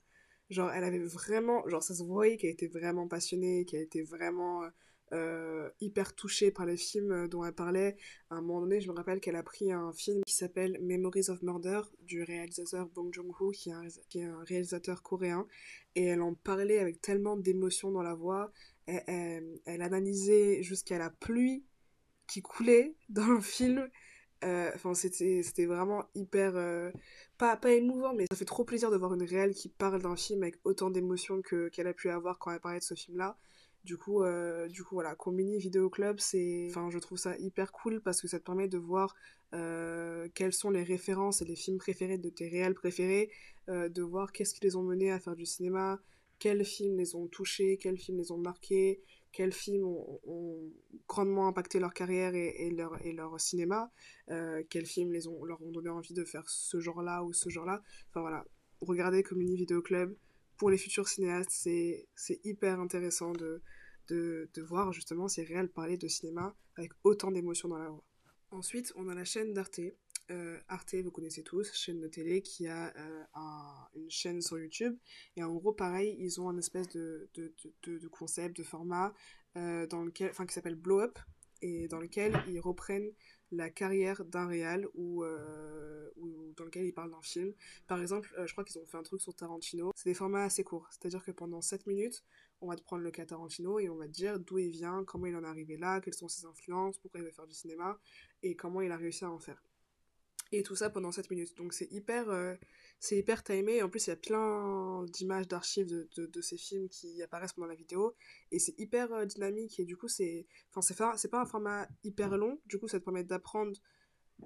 Genre, elle avait vraiment, genre, ça se voyait qu'elle était vraiment passionnée, qu'elle était vraiment euh, hyper touchée par les films euh, dont elle parlait. À un moment donné, je me rappelle qu'elle a pris un film qui s'appelle Memories of Murder du réalisateur Bong Joon-ho, qui, est un réalisateur coréen, et elle en parlait avec tellement d'émotion dans la voix. Elle, analysait jusqu'à la pluie qui coulait dans le film. Euh, enfin, c'était, vraiment hyper. pas, pas émouvant, mais ça fait trop plaisir de voir une réelle qui parle d'un film avec autant d'émotion que, qu'elle a pu avoir quand elle parlait de ce film-là. Du coup, euh, du coup voilà, Vidéo Club, c'est, enfin, je trouve ça hyper cool parce que ça te permet de voir euh, quelles sont les références et les films préférés de tes réels préférés, euh, de voir qu'est-ce qui les ont menés à faire du cinéma, quels films les ont touchés, quels films les ont marqués, quels films ont, grandement impacté leur carrière et, leur, et leur cinéma, quels films les ont, leur ont donné envie de faire ce genre-là ou ce genre-là. Enfin voilà, regardez Combini Vidéo Club, pour les futurs cinéastes, c'est hyper intéressant de, de, de, voir justement ces réels parler de cinéma avec autant d'émotion dans la voix. Ensuite, on a la chaîne d'Arte. Euh, Arte, vous connaissez tous, chaîne de télé qui a euh, un, une chaîne sur YouTube. Et en gros, pareil, ils ont un espèce de, de, de, concept, de format, euh, dans lequel, qui s'appelle Blow Up, et dans lequel ils reprennent la carrière d'un réal ou, euh, ou, dans lequel ils parlent d'un film. Par exemple, euh, je crois qu'ils ont fait un truc sur Tarantino. C'est des formats assez courts, c'est-à-dire que pendant 7 minutes, on va te prendre le cas Tarantino et on va te dire d'où il vient, comment il en est arrivé là, quelles sont ses influences, pourquoi il veut faire du cinéma et comment il a réussi à en faire. Et tout ça pendant 7 minutes. Donc c'est hyper, euh, c'est hyper timé. En plus, il y a plein d'images, d'archives de, ces films qui apparaissent pendant la vidéo. Et c'est hyper euh, dynamique. Et du coup, c'est enfin, c'est pas un format hyper long. Du coup, ça te permet d'apprendre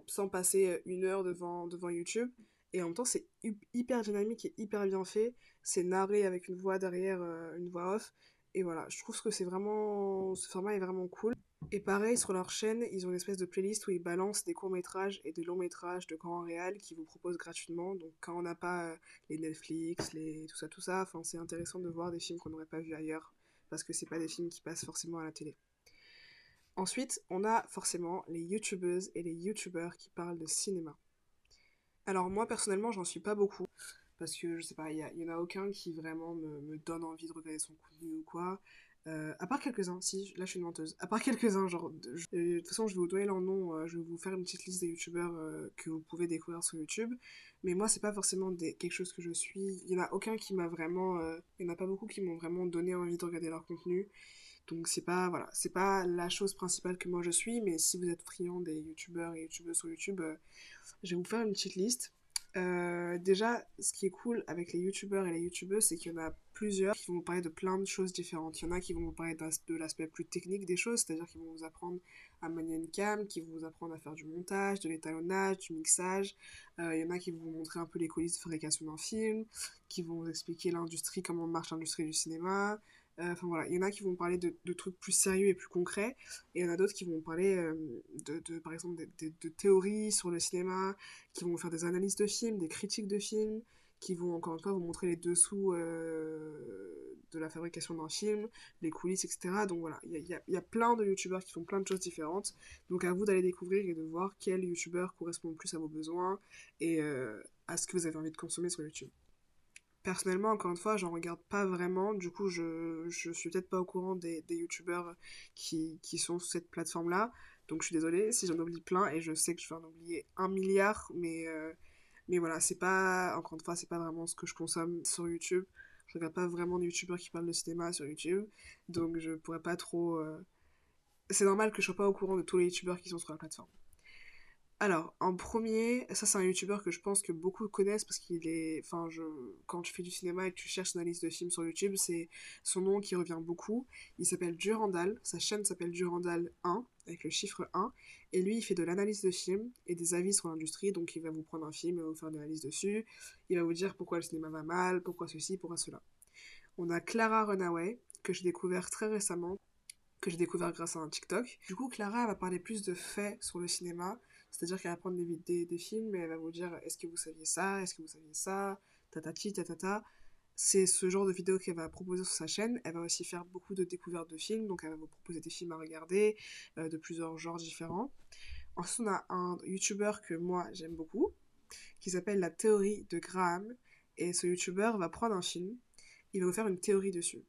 sans passer euh, une heure devant, devant YouTube. Et en même temps, c'est hyper dynamique et hyper bien fait. C'est narré avec une voix derrière, euh, une voix off. Et voilà, je trouve que c'est vraiment. Ce format est vraiment cool. Et pareil, sur leur chaîne, ils ont une espèce de playlist où ils balancent des courts-métrages et des longs-métrages de grands réels qui vous proposent gratuitement. Donc quand on n'a pas euh, les Netflix, les tout ça, tout ça, enfin, c'est intéressant de voir des films qu'on n'aurait pas vus ailleurs parce que c'est pas des films qui passent forcément à la télé. Ensuite, on a forcément les youtubeuses et les youtubeurs qui parlent de cinéma. Alors moi personnellement, j'en suis pas beaucoup parce que je sais pas, il y, en a aucun qui vraiment me, me, donne envie de regarder son contenu ou quoi. Euh, à part quelques-uns, si, là je suis une menteuse. À part quelques-uns, genre, de, toute façon je vais vous donner leur nom, euh, je vais vous faire une petite liste des youtubeurs euh, que vous pouvez découvrir sur YouTube. Mais moi c'est pas forcément des, quelque chose que je suis. Il y en a aucun qui m'a vraiment, il y en a pas beaucoup qui m'ont vraiment donné envie de regarder leur contenu. Donc c'est pas, voilà, c'est pas la chose principale que moi je suis, mais si vous êtes friand des youtubeurs et youtubeuses sur YouTube, je vais vous faire une petite liste. Euh, déjà, ce qui est cool avec les youtubeurs et les youtubeuses, c'est qu'il y en a plusieurs qui vont vous parler de plein de choses différentes. Il y en a qui vont vous parler de l'aspect plus technique des choses, c'est-à-dire qu'ils vont vous apprendre à manier une cam, qui vont vous apprendre à faire du montage, de l'étalonnage, du mixage. Euh, il y en a qui vont vous montrer un peu les coulisses de fabrication d'un film, qui vont vous expliquer l'industrie, comment marche l'industrie du cinéma. Euh, enfin voilà, il y en a qui vont parler de, trucs plus sérieux et plus concrets, et il y en a d'autres qui vont parler euh, de, par exemple, de, théories sur le cinéma, qui vont faire des analyses de films, des critiques de films, qui vont encore une fois vous montrer les dessous euh, de la fabrication d'un film, les coulisses, etc. Donc voilà, il y a, plein de youtubeurs qui font plein de choses différentes. Donc à vous d'aller découvrir et de voir quel youtubeur correspond le plus à vos besoins et à ce que vous avez envie de consommer sur YouTube. Personnellement, encore une fois, j'en regarde pas vraiment. Du coup, je, je suis peut-être pas au courant des, des youtubeurs qui, sont sur cette plateforme-là. Donc, je suis désolée si j'en oublie plein et je sais que je vais en oublier un milliard. Mais, euh, mais voilà, c'est pas, encore une fois, c'est pas vraiment ce que je consomme sur YouTube. Je regarde pas vraiment de youtubeurs qui parlent de cinéma sur YouTube. Donc, je pourrais pas trop. Euh, c'est normal que je sois pas au courant de tous les youtubeurs qui sont sur la plateforme. Alors, en premier, ça c'est un youtubeur que je pense que beaucoup connaissent parce qu'il est. Enfin, je... quand tu fais du cinéma et que tu cherches une analyse de films sur YouTube, c'est son nom qui revient beaucoup. Il s'appelle Durandal, sa chaîne s'appelle Durandal 1, avec le chiffre 1, et lui il fait de l'analyse de films et des avis sur l'industrie, donc il va vous prendre un film, il va vous faire une analyse dessus, il va vous dire pourquoi le cinéma va mal, pourquoi ceci, pourquoi cela. On a Clara Runaway, que j'ai découvert très récemment, que j'ai découvert grâce à un TikTok. Du coup, Clara va parler plus de faits sur le cinéma c'est-à-dire qu'elle va prendre des, des, films et elle va vous dire est-ce que vous saviez ça, est-ce que vous saviez ça, tatati, tatata. C'est ce genre de vidéo qu'elle va proposer sur sa chaîne. Elle va aussi faire beaucoup de découvertes de films, donc elle va vous proposer des films à regarder euh, de plusieurs genres différents. Ensuite, on a un YouTuber que moi j'aime beaucoup, qui s'appelle La théorie de Graham. Et ce YouTuber va prendre un film, il va vous faire une théorie dessus.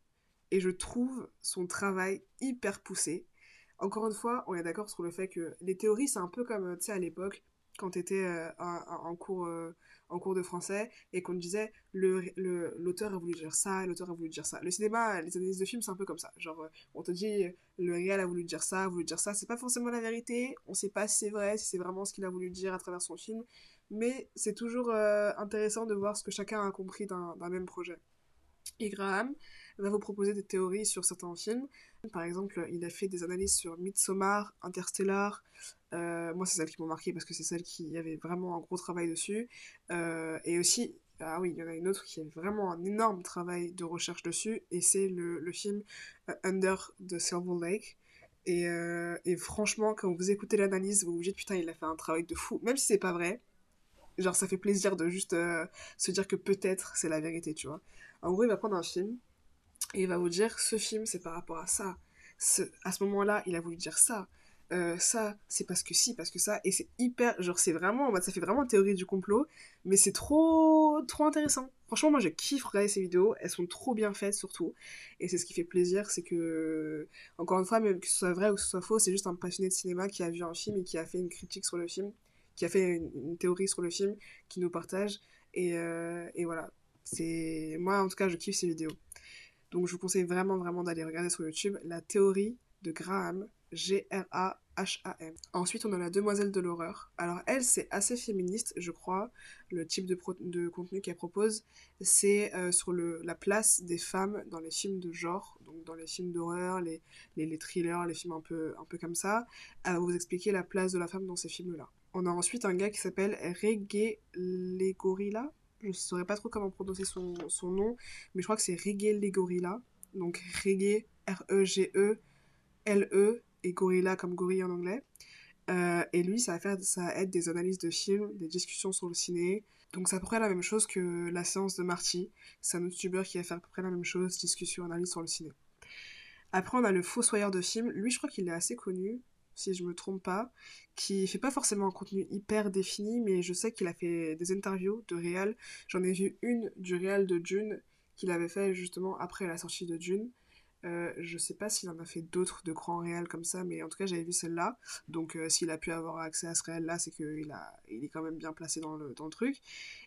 Et je trouve son travail hyper poussé encore une fois, on est d'accord sur le fait que les théories, c'est un peu comme, euh, tu sais, à l'époque, quand tu étais euh, en, cours, euh, en cours de français et qu'on disait l'auteur a voulu dire ça, l'auteur a voulu dire ça. Le cinéma, les analyses de films, c'est un peu comme ça. Genre, on te dit le réel a voulu dire ça, a voulu dire ça. C'est pas forcément la vérité, on sait pas si c'est vrai, si c'est vraiment ce qu'il a voulu dire à travers son film, mais c'est toujours intéressant de voir ce que chacun a compris d'un même projet. Et Graham va vous proposer des théories sur certains films. Par exemple, il a fait des analyses sur Midsommar, Interstellar. Euh, moi, c'est celle qui m'ont marqué parce que c'est celle qui avait vraiment un gros travail dessus. Euh, et aussi, ah oui, il y en a une autre qui a vraiment un énorme travail de recherche dessus. Et c'est le, film euh, Under the Silver Lake. Et, franchement, quand vous écoutez l'analyse, vous vous dites putain, il a fait un travail de fou. Même si c'est pas vrai, genre ça fait plaisir de juste se dire que peut-être c'est la vérité, tu vois. En gros, il va prendre un film et il va vous dire ce film c'est par rapport à ça. À ce moment-là, il a voulu dire ça. Euh, ça, c'est parce que si, parce que ça, et c'est hyper, genre c'est vraiment, ça fait vraiment théorie du complot, mais c'est trop, trop intéressant. Franchement, moi je kiffe regarder ces vidéos, elles sont trop bien faites surtout, et c'est ce qui fait plaisir, c'est que, encore une fois, même que ce soit vrai ou que ce soit faux, c'est juste un passionné de cinéma qui a vu un film et qui a fait une critique sur le film, qui a fait une, théorie sur le film, qui nous partage, et, euh, et voilà. C'est, moi en tout cas, je kiffe ces vidéos. Donc je vous conseille vraiment vraiment d'aller regarder sur YouTube la théorie de Graham, G-R-A-H-A-M. H-A-M. Ensuite, on a la demoiselle de l'horreur. Alors, elle, c'est assez féministe, je crois. Le type de, contenu qu'elle propose, c'est euh, sur la place des femmes dans les films de genre, donc dans les films d'horreur, les, thrillers, les films un peu, un peu comme ça. Elle va vous expliquer la place de la femme dans ces films-là. On a ensuite un gars qui s'appelle Reggae Legorilla. Je ne saurais pas trop comment prononcer son, son nom, mais je crois que c'est Reggae Legorilla. Donc Reggae, R-E-G-E, L-E, et Gorilla comme gorille en anglais. Euh, et lui, ça va faire, ça aide des analyses de films, des discussions sur le ciné. Donc c'est à peu près la même chose que la séance de Marty. C'est un youtubeur qui va faire à peu près la même chose, discussion, analyse sur le ciné. Après, on a le Fossoyeur de films. Lui, je crois qu'il est assez connu, si je me trompe pas, qui fait pas forcément un contenu hyper défini, mais je sais qu'il a fait des interviews de réal. J'en ai vu une du réal de Dune qu'il avait fait justement après la sortie de Dune. Euh, je sais pas s'il en a fait d'autres de grands réels comme ça, mais en tout cas j'avais vu celle-là. Donc euh, s'il a pu avoir accès à ce réel-là, c'est qu'il a, il est quand même bien placé dans le, dans le truc.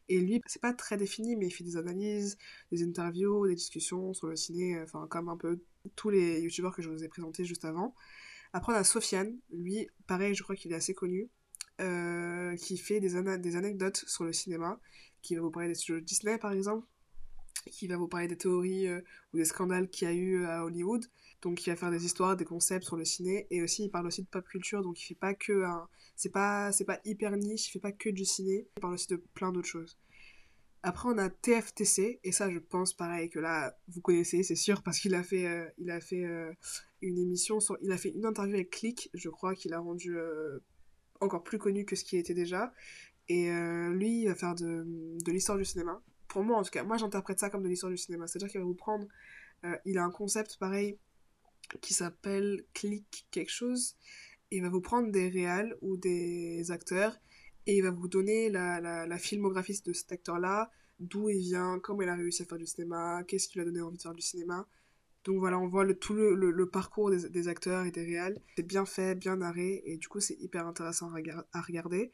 Et lui, c'est pas très défini, mais il fait des analyses, des interviews, des discussions sur le ciné, enfin comme un peu tous les youtubeurs que je vous ai présentés juste avant. Après on a Sofiane, lui, pareil, je crois qu'il est assez connu, euh, qui fait des, des anecdotes sur le cinéma, qui va vous parler des studios Disney par exemple qui va vous parler des théories euh, ou des scandales qu'il y a eu euh, à Hollywood. Donc il va faire des histoires, des concepts sur le ciné et aussi il parle aussi de pop culture donc il fait pas que un c'est pas pas hyper niche, il fait pas que du ciné, il parle aussi de plein d'autres choses. Après on a TFTC et ça je pense pareil que là vous connaissez c'est sûr parce qu'il a fait euh, il a fait une émission il a fait une interview avec Click, je crois qu'il a rendu encore plus connu que ce qui était déjà et lui il va faire de, de l'histoire du cinéma pour moi en tout cas, moi j'interprète ça comme de l'histoire du cinéma. C'est-à-dire qu'il va vous prendre, euh, il a un concept pareil qui s'appelle click quelque chose, et il va vous prendre des réals ou des acteurs, et il va vous donner la, la, filmographie de cet acteur-là, d'où il vient, comment il a réussi à faire du cinéma, qu'est-ce qui lui a donné envie de faire du cinéma. Donc voilà, on voit le, tout le, le, parcours des, des, acteurs et des réals. C'est bien fait, bien narré, et du coup c'est hyper intéressant à, regarder.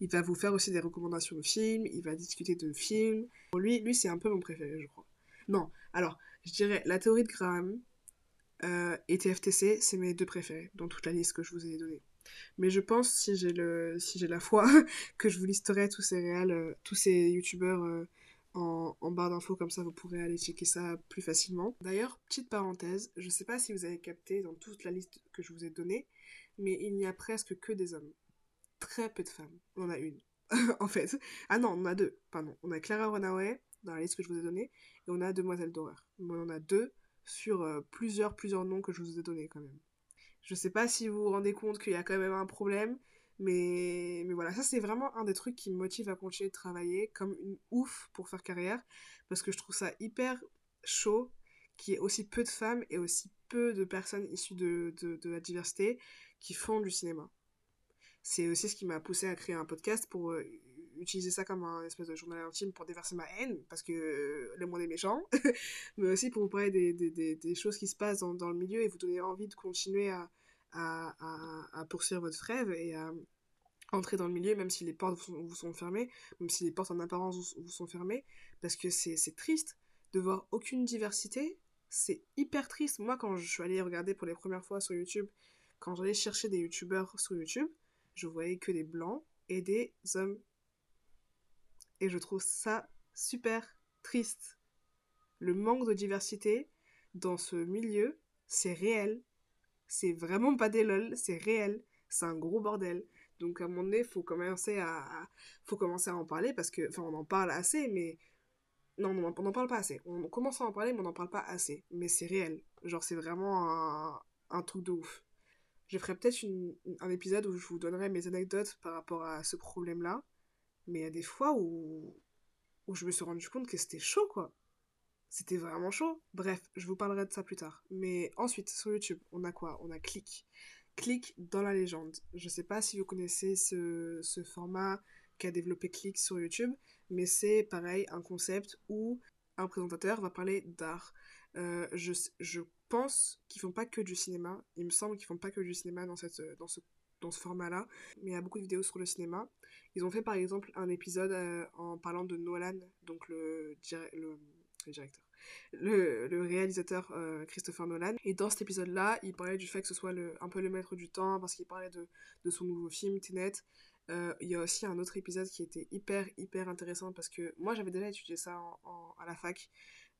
Il va vous faire aussi des recommandations de films, il va discuter de films. Lui, lui c'est un peu mon préféré, je crois. Non, alors, je dirais la théorie de Graham euh, et TFTC, c'est mes deux préférés dans toute la liste que je vous ai donnée. Mais je pense, si j'ai le, si j'ai la foi, que je vous listerai tous ces réels, euh, tous ces youtubeurs euh, en, en, barre d'infos, comme ça vous pourrez aller checker ça plus facilement. D'ailleurs, petite parenthèse, je sais pas si vous avez capté dans toute la liste que je vous ai donnée, mais il n'y a presque que des hommes très peu de femmes. On en a une, en fait. Ah non, on en a deux, pardon. On a Clara Runaway, dans la liste que je vous ai donnée, et on a Demoiselle d'horreur. On en a deux sur euh, plusieurs, plusieurs noms que je vous ai donnés quand même. Je sais pas si vous vous rendez compte qu'il y a quand même un problème, mais, voilà, ça c'est vraiment un des trucs qui me motive à continuer de travailler comme une ouf pour faire carrière, parce que je trouve ça hyper chaud qu'il y ait aussi peu de femmes et aussi peu de personnes issues de la diversité qui font du cinéma. C'est aussi ce qui m'a poussé à créer un podcast pour euh, utiliser ça comme un espèce de journal intime pour déverser ma haine, parce que euh, le monde est méchant, mais aussi pour vous parler des, des, des, choses qui se passent dans, dans, le milieu et vous donner envie de continuer à, à, à, poursuivre votre rêve et à entrer dans le milieu, même si les portes vous sont, fermées, même si les portes en apparence vous, vous sont fermées, parce que c'est triste de voir aucune diversité, c'est hyper triste. Moi, quand je suis allée regarder pour les premières fois sur YouTube, quand j'allais chercher des youtubeurs sur YouTube, je voyais que des blancs et des hommes. Et je trouve ça super triste. Le manque de diversité dans ce milieu, c'est réel. C'est vraiment pas des lol, c'est réel. C'est un gros bordel. Donc à un moment donné, faut commencer à, faut commencer à en parler parce que, enfin, on en parle assez, mais non, on n'en parle pas assez. On commence à en parler, mais on n'en parle pas assez. Mais c'est réel. Genre, c'est vraiment un, un truc de ouf. Je ferai peut-être un épisode où je vous donnerai mes anecdotes par rapport à ce problème-là. Mais il y a des fois où, où je me suis rendu compte que c'était chaud, quoi. C'était vraiment chaud. Bref, je vous parlerai de ça plus tard. Mais ensuite, sur YouTube, on a quoi? On a Click. Click dans la légende. Je sais pas si vous connaissez ce, ce format qu'a développé Click sur YouTube, mais c'est pareil, un concept où un présentateur va parler d'art. Euh, je, je pense qu'ils font pas que du cinéma. Il me semble qu'ils font pas que du cinéma dans, cette, dans ce, dans ce format-là. Mais il y a beaucoup de vidéos sur le cinéma. Ils ont fait par exemple un épisode euh, en parlant de Nolan, donc le, directeur, le, réalisateur euh, Christopher Nolan. Et dans cet épisode-là, il parlait du fait que ce soit un peu le maître du temps, parce qu'il parlait de, de, son nouveau film, Tenet. Euh, il y a aussi un autre épisode qui était hyper, hyper intéressant, parce que moi, j'avais déjà étudié ça à la fac.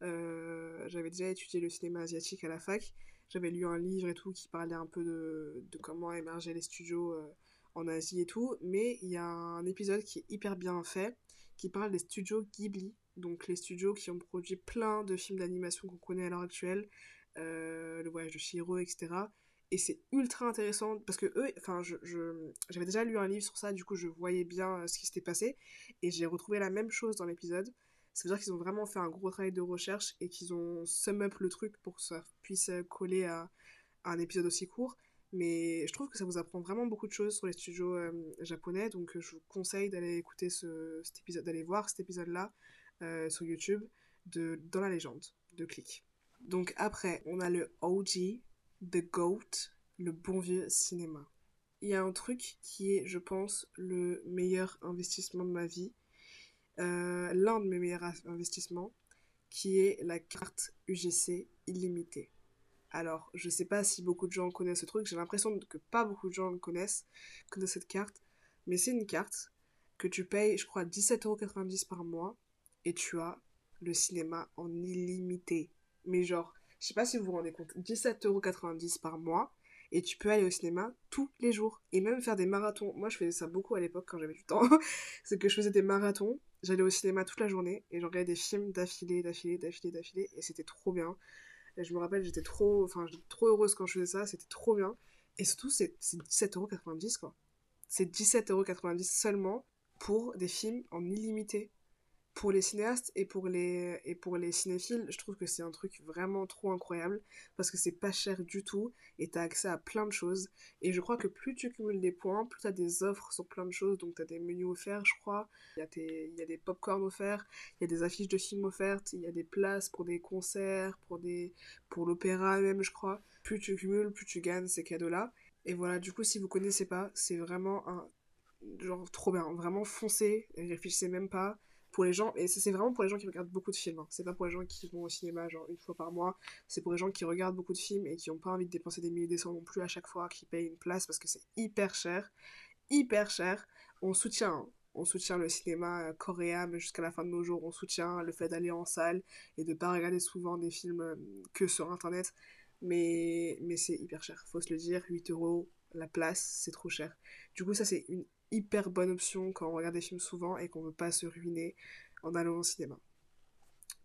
J'avais déjà étudié le cinéma asiatique à la fac. J'avais lu un livre et tout qui parlait un peu de, comment émerger les studios en Asie et tout. Mais il y a un épisode qui est hyper bien fait, qui parle des studios Ghibli donc les studios qui ont produit plein de films d'animation qu'on connaît à l'heure actuelle, euh, Le Voyage de Chihiro, etc. Et c'est ultra intéressant parce que eux, enfin, je, j'avais déjà lu un livre sur ça, du coup, je voyais bien euh, ce qui s'était passé et j'ai retrouvé la même chose dans l'épisode. Ça veut dire qu'ils ont vraiment fait un gros travail de recherche et qu'ils ont sum up le truc pour que ça puisse coller à, un épisode aussi court. Mais je trouve que ça vous apprend vraiment beaucoup de choses sur les studios euh, japonais, donc je vous conseille d'aller écouter ce, cet épisode, d'aller voir cet épisode-là. Euh, sur YouTube de Dans la légende de Click. Donc après, on a le OG, The GOAT, le bon vieux cinéma. Il y a un truc qui est, je pense, le meilleur investissement de ma vie. Euh, l'un de mes meilleurs investissements, qui est la carte UGC illimitée. Alors, je sais pas si beaucoup de gens connaissent ce truc, j'ai l'impression que pas beaucoup de gens le connaissent, connaissent cette carte, mais c'est une carte que tu payes, je crois, 17,90€ par mois, et tu as le cinéma en illimité. Mais genre, je sais pas si vous vous rendez compte, 17,90€ par mois et tu peux aller au cinéma tous les jours et même faire des marathons. Moi, je faisais ça beaucoup à l'époque quand j'avais du temps. c'est que je faisais des marathons, j'allais au cinéma toute la journée et je regardais des films d'affilée, d'affilée, d'affilée, d'affilée et c'était trop bien. Je me rappelle, j'étais trop, enfin, trop heureuse quand je faisais ça, c'était trop bien. Et surtout, c'est 17,90€ quoi. C'est 17,90€ seulement pour des films en illimité pour les cinéastes et pour les, et pour les cinéphiles, je trouve que c'est un truc vraiment trop incroyable parce que c'est pas cher du tout et t'as accès à plein de choses. Et je crois que plus tu cumules des points, plus t'as des offres sur plein de choses. Donc t'as des menus offerts, je crois. Il y y a des pop-corn offerts, il y a des affiches de films offertes, il y a des places pour des concerts, pour, pour l'opéra même, je crois. Plus tu cumules, plus tu gagnes ces cadeaux-là. Et voilà, du coup, si vous connaissez pas, c'est vraiment un genre trop bien. Vraiment foncez, réfléchissez même pas pour les gens, et c'est vraiment pour les gens qui regardent beaucoup de films, hein. c'est pas pour les gens qui vont au cinéma genre une fois par mois, c'est pour les gens qui regardent beaucoup de films et qui ont pas envie de dépenser des milliers de cents non plus à chaque fois, qui payent une place parce que c'est hyper cher, hyper cher. On soutient, hein. on soutient le cinéma euh, coréen, mais jusqu'à la fin de nos jours, on soutient le fait d'aller en salle et de pas regarder souvent des films euh, que sur internet, mais, mais c'est hyper cher, faut se le dire, 8 euros la place, c'est trop cher. Du coup, ça c'est une hyper bonne option quand on regarde des films souvent et qu'on veut pas se ruiner en allant au cinéma.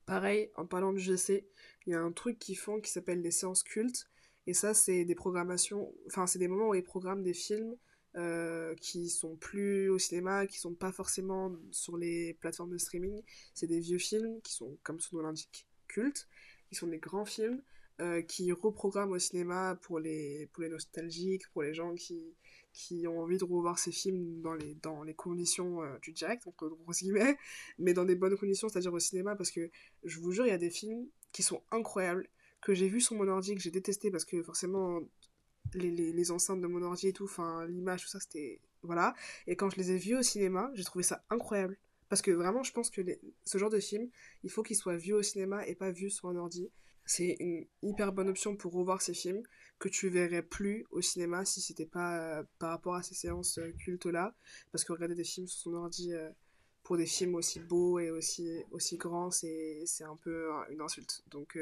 Pareil, en parlant du GC, il y a un truc qu'ils font qui s'appelle les séances cultes. Et ça, c'est des programmations, enfin, c'est des moments où ils programment des films euh, qui sont plus au cinéma, qui sont pas forcément sur les plateformes de streaming. C'est des vieux films qui sont, comme son nom l'indique, cultes, qui sont des grands films euh, qui reprogramment au cinéma pour les, pour les nostalgiques, pour les gens qui, qui ont envie de revoir ces films dans les, dans les conditions euh, du direct, entre gros guillemets, mais dans des bonnes conditions, c'est-à-dire au cinéma, parce que je vous jure, il y a des films qui sont incroyables, que j'ai vus sur mon ordi, que j'ai détesté, parce que forcément, les, les, les, enceintes de mon ordi et tout, enfin, l'image, tout ça, c'était... Voilà. Et quand je les ai vus au cinéma, j'ai trouvé ça incroyable. Parce que vraiment, je pense que ce genre de film, il faut qu'il soit vu au cinéma et pas vu sur un ordi. C'est une hyper bonne option pour revoir ces films que tu verrais plus au cinéma si c'était pas euh, par rapport à ces séances euh, cultes là parce que regarder des films sur son ordi euh, pour des films aussi beaux et aussi aussi grands c'est c'est un peu une insulte. Donc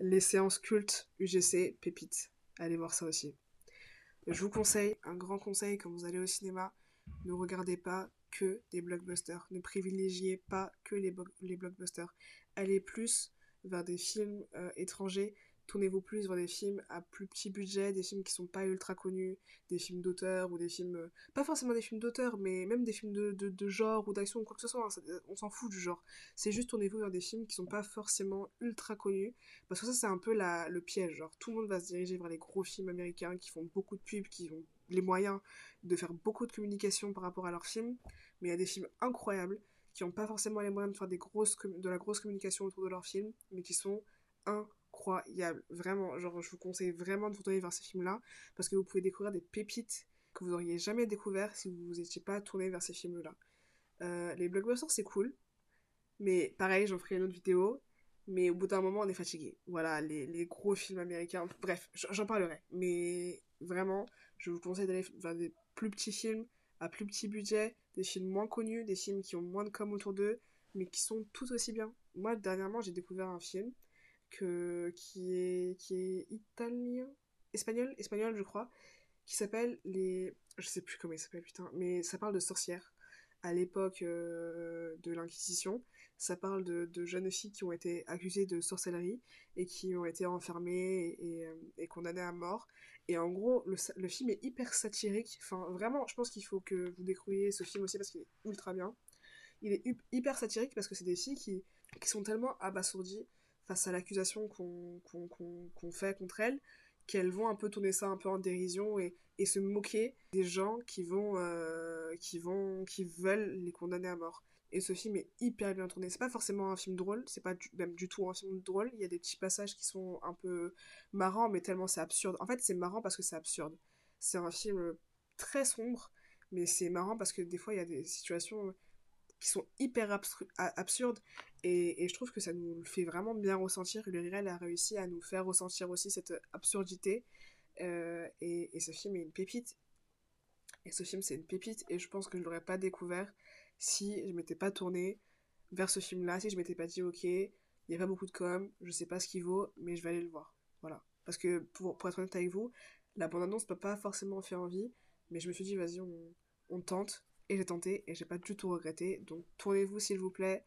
les séances cultes UGC pépites. Allez voir ça aussi. Je vous conseille un grand conseil quand vous allez au cinéma ne regardez pas que des blockbusters. Ne privilégiez pas que les, les blockbusters. Allez plus vers des films étrangers tournez-vous plus vers des films à plus petit budget, des films qui sont pas ultra connus, des films d'auteur ou des films. Pas forcément des films d'auteur, mais même des films de, de, genre ou d'action ou quoi que ce soit, hein, on s'en fout du genre. C'est juste tournez-vous vers des films qui sont pas forcément ultra connus, parce que ça c'est un peu la, le piège, genre tout le monde va se diriger vers les gros films américains qui font beaucoup de pubs, qui ont les moyens de faire beaucoup de communication par rapport à leurs films, mais il y a des films incroyables qui n'ont pas forcément les moyens de faire des grosses de la grosse communication autour de leurs films, mais qui sont incroyables incroyable. Vraiment, genre, je vous conseille vraiment de vous tourner vers ces films-là parce que vous pouvez découvrir des pépites que vous n'auriez jamais découvert si vous n'étiez pas tourné vers ces films-là. Euh, les blockbusters, c'est cool, mais pareil, j'en ferai une autre vidéo. mais au bout d'un moment, on est fatigué. Voilà, les, les gros films américains. Bref, j'en parlerai. Mais vraiment, je vous conseille d'aller vers des plus petits films, à plus petit budget, des films moins connus, des films qui ont moins de com autour d'eux, mais qui sont tout aussi bien. Moi, dernièrement, j'ai découvert un film que, qui, est, qui est italien, espagnol, espagnol, je crois, qui s'appelle les. Je sais plus comment il s'appelle, putain, mais ça parle de sorcières à l'époque euh, de l'Inquisition. Ça parle de, jeunes filles qui ont été accusées de sorcellerie et qui ont été enfermées et, et, condamnées à mort. Et en gros, le, le, film est hyper satirique. Enfin, vraiment, je pense qu'il faut que vous découvriez ce film aussi parce qu'il est ultra bien. Il est hyper satirique parce que c'est des filles qui, qui sont tellement abasourdies face à l'accusation qu'on fait contre elles qu'elles vont un peu tourner ça un peu en dérision et, se moquer des gens qui vont, euh, qui vont, qui veulent les condamner à mort. Et ce film est hyper bien tourné. C'est pas forcément un film drôle, c'est pas même du tout un film drôle. Il y a des petits passages qui sont un peu marrants, mais tellement c'est absurde. En fait, c'est marrant parce que c'est absurde. C'est un film très sombre, mais c'est marrant parce que des fois, il y a des situations qui sont hyper absurdes et, je trouve que ça nous le fait vraiment bien ressentir. Uriel a réussi à nous faire ressentir aussi cette absurdité euh, et, ce film est une pépite. Et ce film, c'est une pépite et je pense que je l'aurais pas découvert si je m'étais pas tournée vers ce film-là, si je m'étais pas dit, ok, il n'y a pas beaucoup de com, je sais pas ce qu'il vaut, mais je vais aller le voir. Voilà. Parce que pour, pour être honnête avec vous, la bande-annonce peut pas forcément faire envie, mais je me suis dit, vas-y, on tente et j'ai tenté et j'ai pas du tout regretté. Donc tournez-vous s'il vous plaît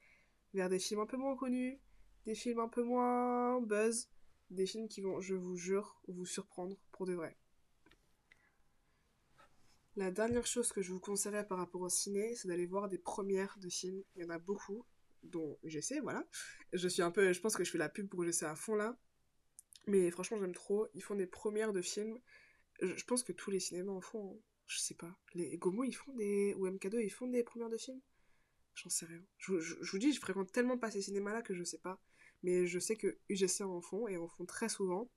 vers des films un peu moins connus, des films un peu moins buzz, des films qui vont, je vous jure, vous surprendre pour de vrai. La dernière chose que je vous conseillerais par rapport au ciné, c'est d'aller voir des premières de films. Il y en a beaucoup, dont j'essaie, voilà. Je suis un peu, je pense que je fais la pub pour j'essaie à fond là. Mais franchement, j'aime trop. Ils font des premières de films. Je, pense que tous les cinémas en font. Hein je sais pas. Les Gomo, ils font des. Ou MK2, ils font des premières de films J'en sais rien. Je, vous dis, je fréquente tellement pas ces cinémas-là que je sais pas. Mais je sais que UGC en font, et en font très souvent.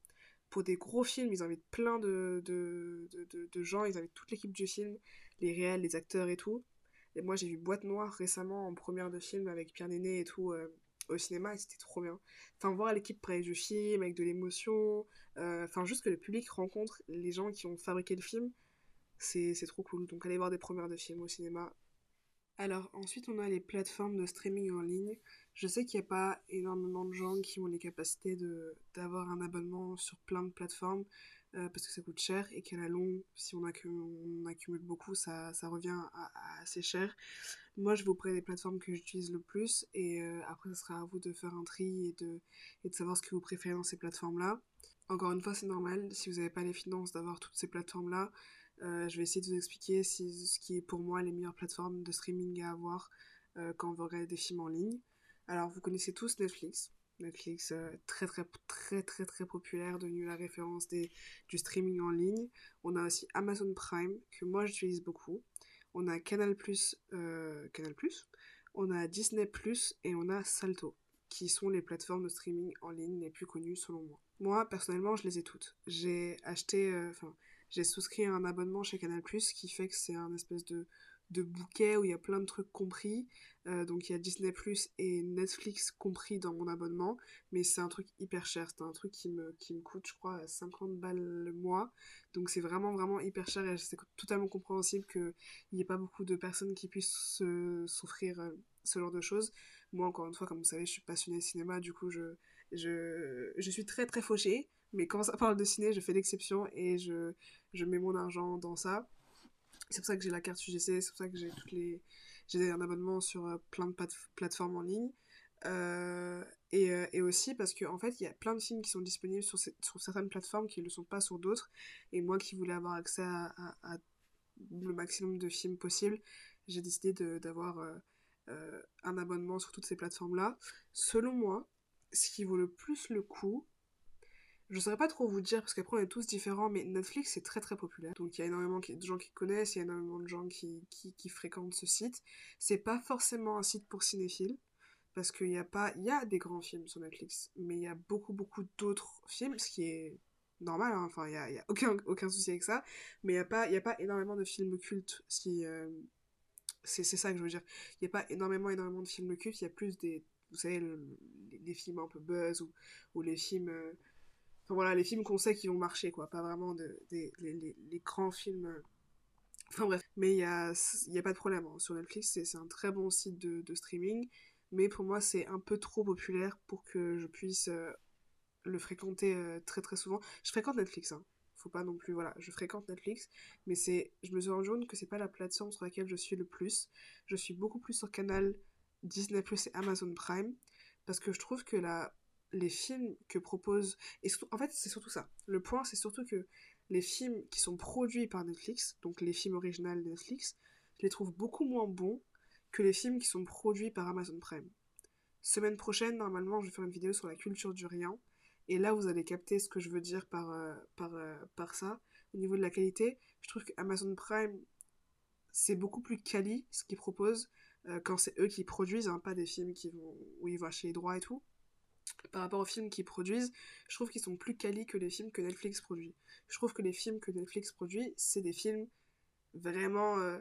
Pour des gros films, ils invitent plein de, de, de, gens, ils invitent toute l'équipe du film, les réels, les acteurs et tout. Et moi, j'ai vu Boîte Noire récemment en première de film avec Pierre Néné et tout euh, au cinéma, et c'était trop bien. Enfin, voir l'équipe près du film, avec de l'émotion, euh, enfin, juste que le public rencontre les gens qui ont fabriqué le film, c'est trop cool. Donc allez voir des premières de films au cinéma. Alors ensuite on a les plateformes de streaming en ligne. Je sais qu'il n'y a pas énormément de gens qui ont les capacités d'avoir un abonnement sur plein de plateformes euh, parce que ça coûte cher et qu'à la longue, si on, accumule, beaucoup, ça, revient assez cher. Moi je vous prends les plateformes que j'utilise le plus et euh, après ce sera à vous de faire un tri et de, et de savoir ce que vous préférez dans ces plateformes-là. Encore une fois c'est normal, si vous n'avez pas les finances d'avoir toutes ces plateformes-là, euh, je vais essayer de vous expliquer ce qui est pour moi les meilleures plateformes de streaming à avoir euh, quand vous regardez des films en ligne. Alors vous connaissez tous Netflix. Netflix euh, très très très très très populaire, devenu la référence des, du streaming en ligne. On a aussi Amazon Prime que moi j'utilise beaucoup. On a Canal Plus, Canal. On a Disney et on a Salto qui sont les plateformes de streaming en ligne les plus connues selon moi. Moi personnellement je les ai toutes. J'ai acheté, enfin j'ai souscrit à un abonnement chez Canal+, qui fait que c'est un espèce de, de bouquet où il y a plein de trucs compris. Euh, donc il y a Disney et Netflix compris dans mon abonnement, mais c'est un truc hyper cher. C'est un truc qui me, qui me coûte, je crois, 50 balles le mois. Donc c'est vraiment, vraiment hyper cher et c'est totalement compréhensible qu'il n'y ait pas beaucoup de personnes qui puissent s'offrir euh, ce genre de choses. Moi, encore une fois, comme vous savez, je suis passionnée de cinéma, du coup, je, je, je suis très, très fauchée. Mais quand ça parle de ciné, je fais l'exception et je, je mets mon argent dans ça. C'est pour ça que j'ai la carte UGC, c'est pour ça que j'ai toutes les j'ai un abonnement sur euh, plein de plateformes en ligne. Euh, et, euh, et, aussi parce qu'en en fait, il y a plein de films qui sont disponibles sur, certaines plateformes qui ne le sont pas sur d'autres. Et moi qui voulais avoir accès à, à, le maximum de films possible, j'ai décidé d'avoir un abonnement sur toutes ces plateformes-là. Selon moi, ce qui vaut le plus le coup, je saurais pas trop vous dire parce qu'après on est tous différents, mais Netflix est très très populaire. Donc il y a énormément de gens qui connaissent, il y a énormément de gens qui, qui, fréquentent ce site. C'est pas forcément un site pour cinéphiles parce qu'il y a pas, il y a des grands films sur Netflix, mais il y a beaucoup beaucoup d'autres films, ce qui est normal, hein. enfin il y a, aucun, aucun souci avec ça, mais il y a pas, il y a pas énormément de films cultes, si, euh, c'est ça que je veux dire. Il n'y a pas énormément énormément de films cultes, il y a plus des vous savez, les, films un peu buzz ou, ou les films. Euh, enfin voilà, les films qu'on sait qui vont marcher, quoi. Pas vraiment de, les, les, grands films. Euh, enfin bref. Mais il n'y a, y a pas de problème. Hein. Sur Netflix, c'est un très bon site de, de, streaming. Mais pour moi, c'est un peu trop populaire pour que je puisse euh, le fréquenter très très souvent. Je fréquente Netflix, hein. Faut pas non plus, voilà, je fréquente Netflix, mais c'est, je me suis rendu compte que c'est pas la plateforme sur laquelle je suis le plus. Je suis beaucoup plus sur Canal, Disney Plus et Amazon Prime parce que je trouve que la, les films que propose et en fait c'est surtout ça. Le point c'est surtout que les films qui sont produits par Netflix, donc les films originaux de Netflix, je les trouve beaucoup moins bons que les films qui sont produits par Amazon Prime. Semaine prochaine, normalement, je vais faire une vidéo sur la culture du rien. Et là, vous allez capter ce que je veux dire par, euh, par, euh, par ça. Au niveau de la qualité, je trouve que Amazon Prime, c'est beaucoup plus quali ce qu'ils proposent. Euh, quand c'est eux qui produisent, hein, pas des films qui vont, où ils vont acheter les droits et tout. Par rapport aux films qu'ils produisent, je trouve qu'ils sont plus quali que les films que Netflix produit. Je trouve que les films que Netflix produit, c'est des films vraiment euh,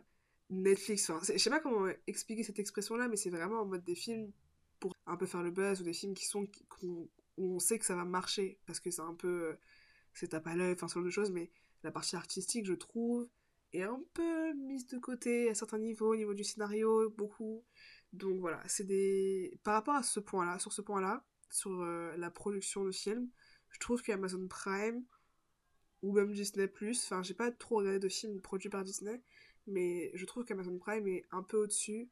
Netflix. Enfin, je sais pas comment expliquer cette expression-là, mais c'est vraiment en mode des films pour un peu faire le buzz ou des films qui sont où on sait que ça va marcher parce que c'est un peu euh, c'est tape à l'œil, enfin ce genre de choses. Mais la partie artistique, je trouve, est un peu mise de côté à certains niveaux, au niveau du scénario, beaucoup. Donc voilà, c'est des... Par rapport à ce point-là, sur ce point-là, sur euh, la production de films, je trouve qu'Amazon Prime, ou même Disney+, enfin j'ai pas trop regardé de films produits par Disney, mais je trouve qu'Amazon Prime est un peu au-dessus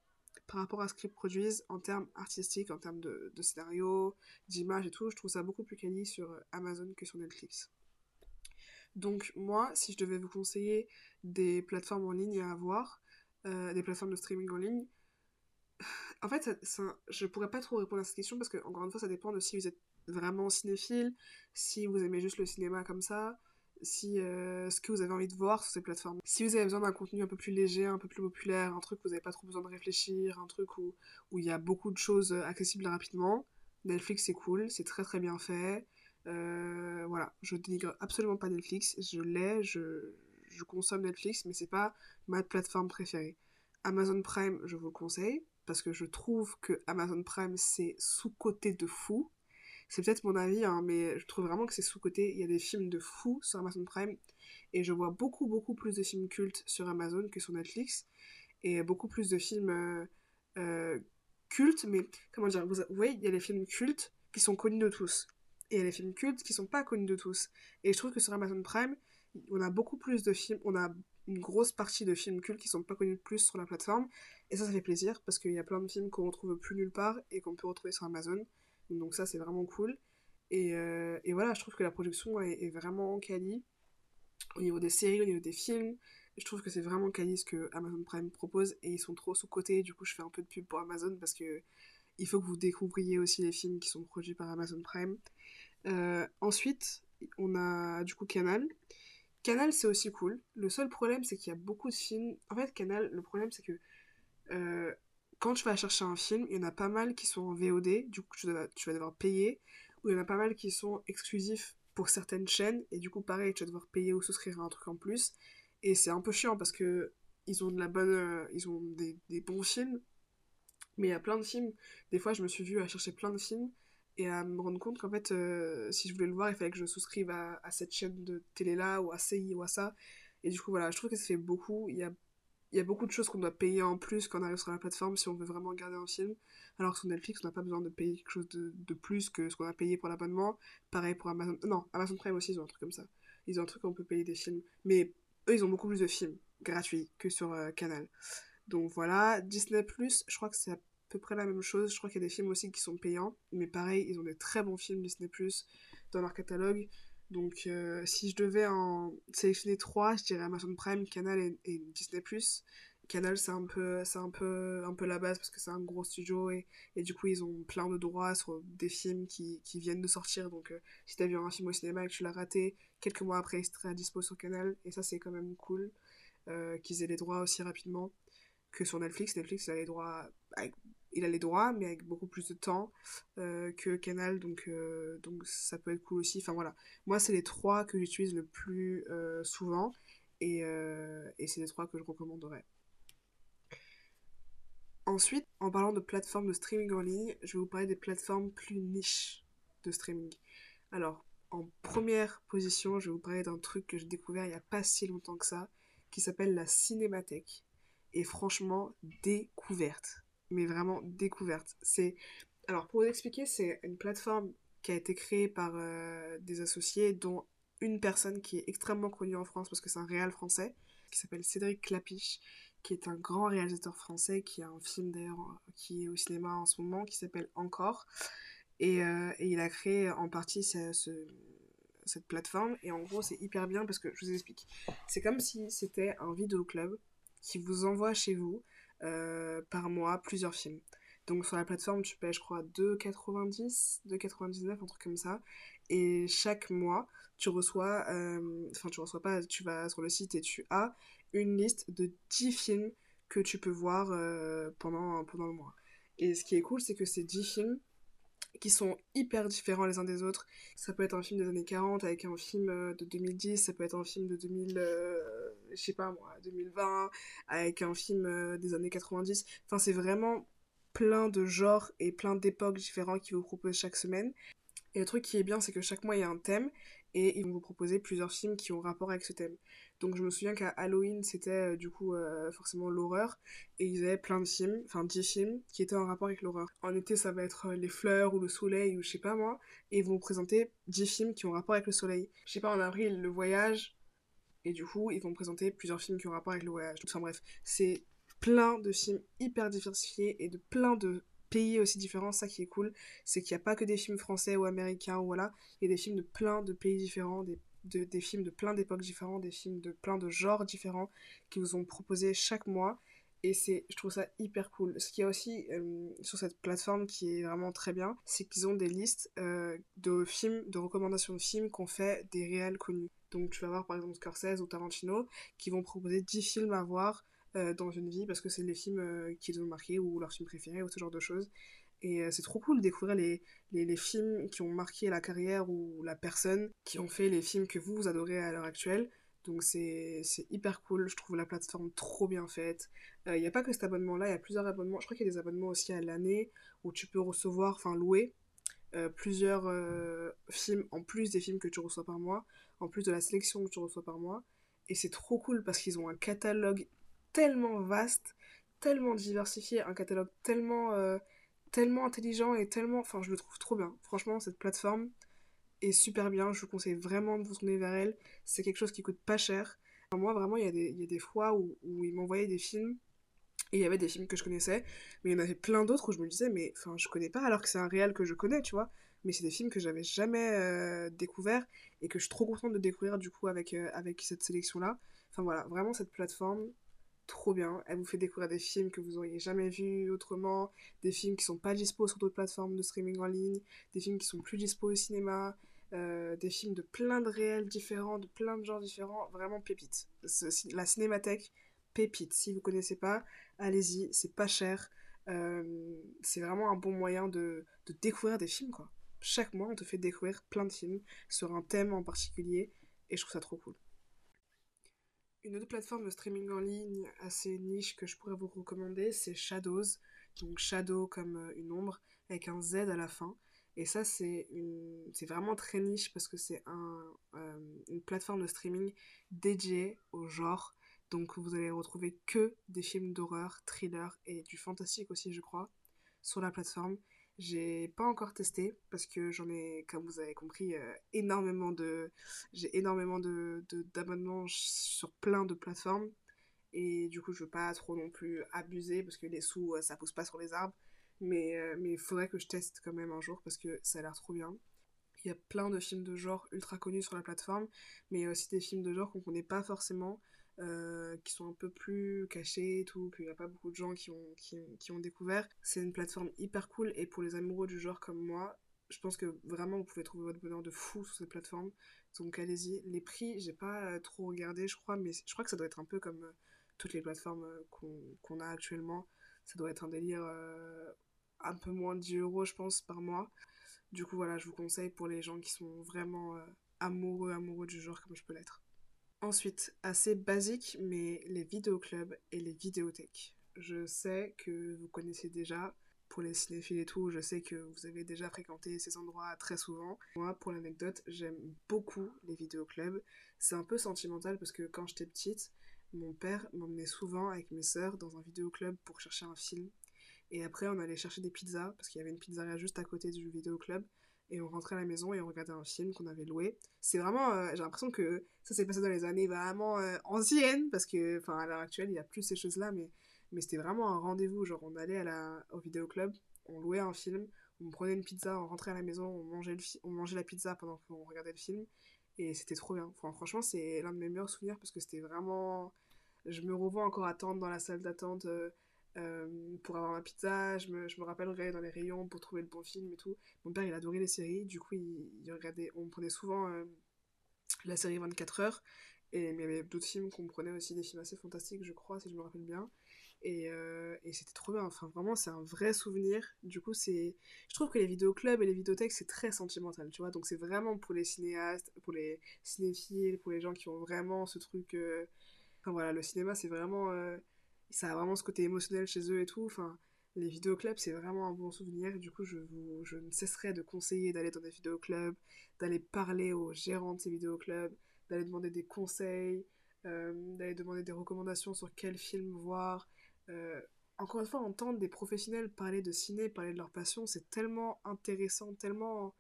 par rapport à ce qu'ils produisent en termes artistiques, en termes de, de scénario, d'image et tout, je trouve ça beaucoup plus quali sur Amazon que sur Netflix. Donc moi, si je devais vous conseiller des plateformes en ligne à avoir, euh, des plateformes de streaming en ligne, en fait, ça, ça, je pourrais pas trop répondre à cette question parce que, encore une fois, ça dépend de si vous êtes vraiment cinéphile, si vous aimez juste le cinéma comme ça, si euh, ce que vous avez envie de voir sur ces plateformes. Si vous avez besoin d'un contenu un peu plus léger, un peu plus populaire, un truc où vous n'avez pas trop besoin de réfléchir, un truc où il y a beaucoup de choses accessibles rapidement, Netflix c'est cool, c'est très très bien fait. Euh, voilà, je dénigre absolument pas Netflix, je l'ai, je, je consomme Netflix, mais c'est pas ma plateforme préférée. Amazon Prime, je vous le conseille, parce que je trouve que Amazon Prime c'est sous-côté de fou. C'est peut-être mon avis, hein, mais je trouve vraiment que c'est sous-côté. Il y a des films de fou sur Amazon Prime, et je vois beaucoup, beaucoup plus de films cultes sur Amazon que sur Netflix, et beaucoup plus de films euh, euh, cultes, mais comment dire, vous voyez, il y a les films cultes qui sont connus de tous et il y a les films cultes qui sont pas connus de tous. Et je trouve que sur Amazon Prime, on a beaucoup plus de films, une grosse partie de films cultes qui sont pas connus de plus sur la plateforme. Et ça, ça fait plaisir parce qu'il y a plein de films qu'on retrouve plus nulle part et qu'on peut retrouver sur Amazon. Donc ça, c'est vraiment cool. Et, euh, et, voilà, je trouve que la production est, vraiment quali. Au niveau des séries, au niveau des films, je trouve que c'est vraiment quali ce que Amazon Prime propose et ils sont trop sous-côté. Du coup, je fais un peu de pub pour Amazon parce que il faut que vous découvriez aussi les films qui sont produits par Amazon Prime. Euh, ensuite, on a du coup Canal. Canal, c'est aussi cool. Le seul problème, c'est qu'il y a beaucoup de films. En fait, Canal, le problème, c'est que euh, quand tu vas chercher un film, il y en a pas mal qui sont en VOD, du coup, tu vas, tu vas devoir payer. Ou il y en a pas mal qui sont exclusifs pour certaines chaînes, et du coup, pareil, tu vas devoir payer ou souscrire à un truc en plus. Et c'est un peu chiant parce que ils ont de la bonne. Euh, ils ont des, des bons films, mais il y a plein de films. Des fois, je me suis vue à chercher plein de films et à me rendre compte qu'en fait, euh, si je voulais le voir, il fallait que je souscrive à, cette chaîne de télé-là, ou à CI, ou à ça. Et du coup, voilà, je trouve que ça fait beaucoup. Il y a, il y a beaucoup de choses qu'on doit payer en plus quand on arrive sur la plateforme si on veut vraiment regarder un film. Alors que sur Netflix, on n'a pas besoin de payer quelque chose de, de plus que ce qu'on a payé pour l'abonnement. Pareil pour Amazon. Non, Amazon Prime aussi, ils ont un truc comme ça. Ils ont un truc où on peut payer des films. Mais eux, ils ont beaucoup plus de films gratuits que sur euh, Canal. Donc voilà, Disney Plus, je crois que c'est à peu près la même chose. Je crois qu'il y a des films aussi qui sont payants, mais pareil, ils ont des très bons films Disney Plus dans leur catalogue. Donc euh, si je devais en sélectionner trois, je dirais Amazon Prime, Canal et, Disney Plus. Canal c'est un peu c'est un peu un peu la base parce que c'est un gros studio et, du coup ils ont plein de droits sur des films qui, viennent de sortir donc euh, si t'as vu un film au cinéma et que tu l'as raté quelques mois après il serait à dispo sur Canal et ça c'est quand même cool euh, qu'ils aient les droits aussi rapidement que sur Netflix. Netflix a les droits, il a les droits, mais avec beaucoup plus de temps euh, que Canal, donc, euh, donc ça peut être cool aussi. Enfin voilà, moi c'est les trois que j'utilise le plus euh, souvent, et, et c'est les trois que je recommanderais. Ensuite, en parlant de plateformes de streaming en ligne, je vais vous parler des plateformes plus niches de streaming. Alors, en première position, je vais vous parler d'un truc que j'ai découvert il n'y a pas si longtemps que ça, qui s'appelle la Cinémathèque. Et franchement, découverte. Mais vraiment découverte. C'est alors pour vous expliquer, c'est une plateforme qui a été créée par euh, des associés, dont une personne qui est extrêmement connue en France parce que c'est un réal français, qui s'appelle Cédric Clapiche, qui est un grand réalisateur français, qui a un film d'ailleurs qui est au cinéma en ce moment, qui s'appelle Encore. Et, euh, il a créé en partie cette plateforme. Et en gros, c'est hyper bien parce que je vous explique. C'est comme si c'était un vidéoclub qui vous envoie chez vous par mois plusieurs films. Donc sur la plateforme, tu payes, je crois, 2,90, 2,99, un truc comme ça. Et chaque mois, tu reçois, euh, enfin tu reçois pas, tu vas sur le site et tu as une liste de 10 films que tu peux voir euh, pendant, pendant le mois. Et ce qui est cool, c'est que ces 10 films, qui sont hyper différents les uns des autres. Ça peut être un film des années 40 avec un film euh, de 2010, ça peut être un film de 2000, je sais pas moi, 2020 avec un film des années 90. Enfin, c'est vraiment plein de genres et plein d'époques différents qu'ils vous proposent chaque semaine. Et le truc qui est bien, c'est que chaque mois il y a un thème et ils vont vous proposer plusieurs films qui ont rapport avec ce thème. Donc je me souviens qu'à Halloween c'était euh, du coup euh, forcément l'horreur et ils avaient plein de films, enfin 10 films qui étaient en rapport avec l'horreur. En été ça va être euh, les fleurs ou le soleil ou je sais pas moi et ils vont vous présenter 10 films qui ont rapport avec le soleil. Je sais pas en avril le voyage et du coup ils vont présenter plusieurs films qui ont rapport avec le voyage. Enfin bref, c'est plein de films hyper diversifiés et de plein de pays aussi différents. Ça qui est cool, c'est qu'il n'y a pas que des films français ou américains ou voilà, il y a des films de plein de pays différents, des, des films de plein d'époques différentes, des films de plein de genres différents qui vous ont proposé chaque mois. Et c'est, je trouve ça hyper cool. Ce qu'il y a aussi euh, sur cette plateforme qui est vraiment très bien, c'est qu'ils ont des listes euh, de films, de recommandations de films qu'on fait des réels connus. Donc tu vas voir par exemple Scorsese ou Tarantino qui vont proposer 10 films à voir dans une vie parce que c'est les films euh, qu'ils ont marqué ou leurs films préférés ou ce genre de choses. Et euh, c'est trop cool de découvrir les, les, les, films qui ont marqué la carrière ou la personne qui ont fait les films que vous, vous adorez à l'heure actuelle. Donc c'est hyper cool, je trouve la plateforme trop bien faite. Il n'y a pas que cet abonnement-là, il y a plusieurs abonnements. Je crois qu'il y a des abonnements aussi à l'année où tu peux recevoir, enfin louer, plusieurs films en plus des films que tu reçois par mois, en plus de la sélection que tu reçois par mois. Et c'est trop cool parce qu'ils ont un catalogue tellement vaste, tellement diversifié, un catalogue tellement, euh, tellement intelligent et tellement... Enfin, je le trouve trop bien. Franchement, cette plateforme est super bien. Je vous conseille vraiment de vous tourner vers elle. C'est quelque chose qui coûte pas cher. moi, vraiment, il y, a des, y a des fois où, où ils m'envoyaient des films et il y avait des films que je connaissais, mais il y en avait plein d'autres où je me disais, mais enfin, je connais pas alors que c'est un réel que je connais, tu vois. Mais c'est des films que j'avais jamais euh, découvert et que je suis trop contente de découvrir du coup avec, euh, avec cette sélection-là. Enfin voilà, vraiment cette plateforme, trop bien. Elle vous fait découvrir des films que vous auriez jamais vus autrement, des films qui sont pas dispo sur d'autres plateformes de streaming en ligne, des films qui sont plus dispo au cinéma, euh, des films de plein de réels différents, de plein de genres différents, vraiment pépite. La cinémathèque, pépite. Si vous connaissez pas, allez-y, c'est pas cher. Euh, c'est vraiment un bon moyen de, de découvrir des films, quoi. Chaque mois, on te fait découvrir plein de films sur un thème en particulier, et je trouve ça trop cool. Une autre plateforme de streaming en ligne assez niche que je pourrais vous recommander, c'est Shadows. Donc Shadow comme euh, une ombre avec un Z à la fin. Et ça, c'est une... vraiment très niche parce que c'est euh, une plateforme de streaming dédiée au genre. Donc vous allez retrouver que des films d'horreur, thriller et du fantastique aussi, je crois, sur la plateforme. J'ai pas encore testé parce que j'en ai, comme vous avez compris, euh, énormément de. J'ai énormément de, d'abonnements sur plein de plateformes. Et du coup, je veux pas trop non plus abuser parce que les sous, euh, ça pousse pas sur les arbres. Mais euh, il faudrait que je teste quand même un jour parce que ça a l'air trop bien. Il y a plein de films de genre ultra connus sur la plateforme, mais il y a aussi des films de genre qu'on connaît pas forcément. Euh, qui sont un peu plus cachés et tout, qu'il n'y a pas beaucoup de gens qui ont, qui, ont découvert. C'est une plateforme hyper cool et pour les amoureux du genre comme moi, je pense que vraiment vous pouvez trouver votre bonheur de fou sur cette plateforme. Donc allez-y. Les prix, j'ai pas trop regardé, je crois, mais je crois que ça doit être un peu comme euh, toutes les plateformes euh, qu'on a actuellement. Ça doit être un délire un peu moins de 10 euros, je pense, par mois. Du coup, voilà, je vous conseille pour les gens qui sont vraiment amoureux, amoureux du genre comme je peux l'être. Ensuite, assez basique, mais les vidéoclubs et les vidéothèques. je sais que vous connaissez déjà. Pour les cinéphiles et tout, je sais que vous avez déjà fréquenté ces endroits très souvent. Moi, pour l'anecdote, j'aime beaucoup les vidéoclubs. C'est un peu sentimental parce que quand j'étais petite, mon père m'emmenait souvent avec mes sœurs dans un vidéoclub pour chercher un film. Et après, on allait chercher des pizzas parce qu'il y avait une pizzeria juste à côté du vidéoclub et on rentrait à la maison et on regardait un film qu'on avait loué. C'est vraiment, euh, j'ai l'impression que ça s'est passé dans les années vraiment euh, anciennes, parce que, enfin, à l'heure actuelle, il n'y a plus ces choses-là, mais, mais c'était vraiment un rendez-vous. Genre, on allait à la, au vidéoclub, on louait un film, on prenait une pizza, on rentrait à la maison, on mangeait, le on mangeait la pizza pendant qu'on regardait le film, et c'était trop bien. Enfin, franchement, c'est l'un de mes meilleurs souvenirs, parce que c'était vraiment... Je me revois encore attendre dans la salle d'attente. Euh, euh, pour avoir ma pizza. Je me, je me rappellerai dans les rayons pour trouver le bon film et tout. Mon père, il adorait les séries. Du coup, il, regardait, on prenait souvent euh, la série 24 heures. Et il y avait d'autres films qu'on prenait aussi, des films assez fantastiques, je crois, si je me rappelle bien. Et, euh, et c'était trop bien. Enfin, vraiment, c'est un vrai souvenir. Du coup, c'est. Je trouve que les vidéoclubs et les vidéothèques, c'est très sentimental, tu vois. Donc, c'est vraiment pour les cinéastes, pour les cinéphiles, pour les gens qui ont vraiment ce truc. Enfin, voilà, le cinéma, c'est vraiment ça a vraiment ce côté émotionnel chez eux et tout. Enfin, les vidéoclubs, c'est vraiment un bon souvenir. Du coup, je, vous, je ne cesserai de conseiller d'aller dans des vidéoclubs, d'aller parler aux gérants de ces vidéoclubs, d'aller demander des conseils, euh, d'aller demander des recommandations sur quel film voir. Euh, encore une fois, entendre des professionnels parler de ciné, parler de leur passion, c'est tellement intéressant, tellement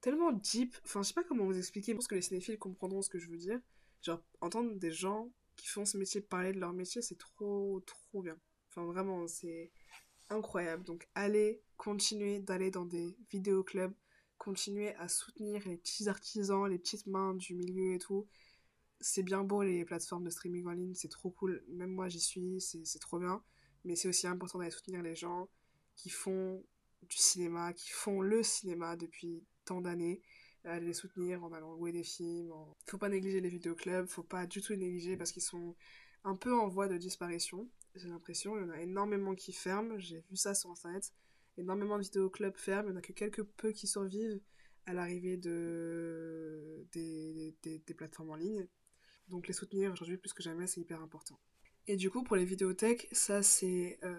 tellement deep. Enfin, je sais pas comment vous expliquer. Je pense que les cinéphiles comprendront ce que je veux dire. Genre, entendre des gens qui font ce métier parler de leur métier, c'est trop, trop bien. Enfin, vraiment, c'est incroyable. Donc, allez, continuez d'aller dans des vidéoclubs, continuez à soutenir les petits artisans, les petites mains du milieu et tout. C'est bien beau les plateformes de streaming en ligne, c'est trop cool. Même moi, j'y suis, c'est trop bien. Mais c'est aussi important d'aller soutenir les gens qui font du cinéma, qui font le cinéma depuis tant d'années à les soutenir en allant louer des films. Faut pas négliger les vidéoclubs, faut pas du tout les négliger parce qu'ils sont un peu en voie de disparition. J'ai l'impression, il y en a énormément qui ferment, j'ai vu ça sur internet. Énormément de vidéoclubs ferment, il n'y en a que quelques peu qui survivent à l'arrivée de... Des, des, plateformes en ligne. Donc les soutenir aujourd'hui plus que jamais, c'est hyper important. Et du coup, pour les vidéothèques, ça c'est. Euh,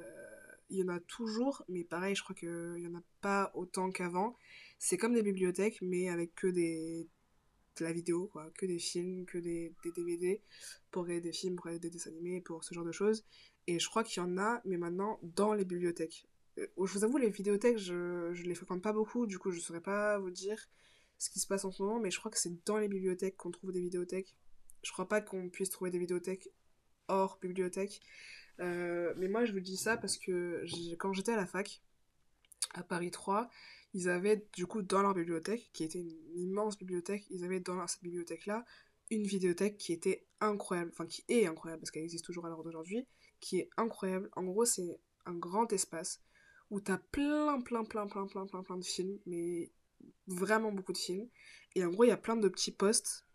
il y en a toujours, mais pareil, je crois qu'il n'y en a pas autant qu'avant. C'est comme des bibliothèques, mais avec que des de la vidéo, que des films, que des, des DVD, pour des films, pour des dessins animés, pour ce genre de choses. Et je crois qu'il y en a, mais maintenant, dans les bibliothèques. Euh, je vous avoue, les vidéothèques, je, je les fréquente pas beaucoup, du coup, je saurais pas vous dire ce qui se passe en ce moment, mais je crois que c'est dans les bibliothèques qu'on trouve des vidéothèques. Je crois pas qu'on puisse trouver des vidéothèques hors bibliothèque. Euh, mais moi, je vous dis ça parce que quand j'étais à la fac, à Paris 3, ils avaient du coup dans leur bibliothèque, qui était une immense bibliothèque, ils avaient dans cette bibliothèque-là une vidéothèque qui était incroyable, enfin qui est incroyable parce qu'elle existe toujours à l'heure d'aujourd'hui, qui est incroyable. En gros, c'est un grand espace où t'as plein, plein, plein, plein, plein, plein, plein de films, mais vraiment beaucoup de films. Et en gros, il y a plein de petits postes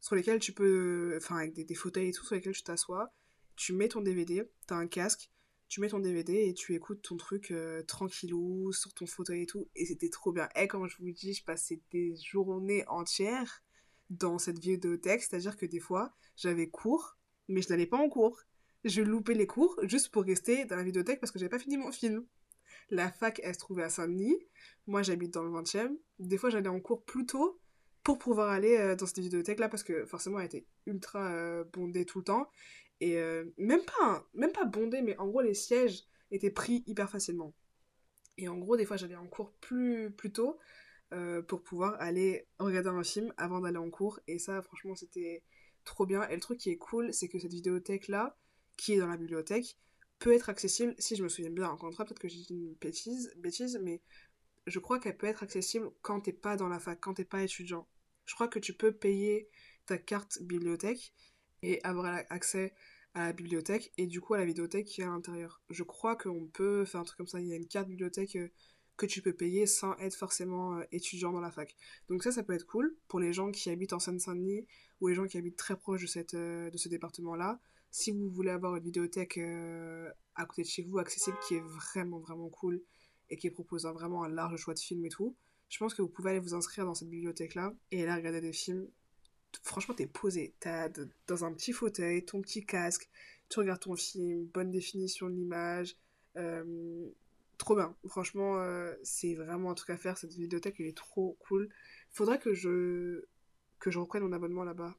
sur lesquels tu peux, enfin avec des, des fauteuils et tout, sur lesquels tu t'assois, tu mets ton DVD, t'as un casque, tu mets ton DVD et tu écoutes ton truc euh, tranquillou sur ton fauteuil et tout. Et c'était trop bien. Et comme je vous dis, je passais des journées entières dans cette vidéothèque. C'est-à-dire que des fois, j'avais cours, mais je n'allais pas en cours. Je loupais les cours juste pour rester dans la vidéothèque parce que j'avais pas fini mon film. La fac, elle se trouvait à Saint-Denis. Moi, j'habite dans le 20e. Des fois, j'allais en cours plus tôt pour pouvoir aller euh, dans cette vidéothèque-là parce que forcément, elle était ultra euh, bondée tout le temps. Et euh, même, pas, même pas bondé, mais en gros, les sièges étaient pris hyper facilement. Et en gros, des fois, j'allais en cours plus, plus tôt euh, pour pouvoir aller regarder un film avant d'aller en cours. Et ça, franchement, c'était trop bien. Et le truc qui est cool, c'est que cette vidéothèque-là, qui est dans la bibliothèque, peut être accessible, si je me souviens bien, encore une fois, peut-être que j'ai dit une bêtise, bêtise, mais je crois qu'elle peut être accessible quand t'es pas dans la fac, quand t'es pas étudiant. Je crois que tu peux payer ta carte bibliothèque et avoir accès à la bibliothèque et du coup à la vidéothèque qui est à l'intérieur. Je crois qu'on peut faire un truc comme ça, il y a une carte bibliothèque euh, que tu peux payer sans être forcément euh, étudiant dans la fac. Donc ça, ça peut être cool pour les gens qui habitent en Seine-Saint-Denis ou les gens qui habitent très proche de, cette, euh, de ce département-là. Si vous voulez avoir une vidéothèque à côté de chez vous, accessible, qui est vraiment vraiment cool et qui propose vraiment un large choix de films et tout, je pense que vous pouvez aller vous inscrire dans cette bibliothèque-là et aller regarder des films franchement, t'es posé. T'as dans un petit fauteuil, ton petit casque, tu regardes ton film, bonne définition de l'image. Euh, trop bien. Franchement, euh, c'est vraiment un truc à faire. Cette bibliothèque, elle est trop cool. Faudrait que je, que je reprenne mon abonnement là-bas.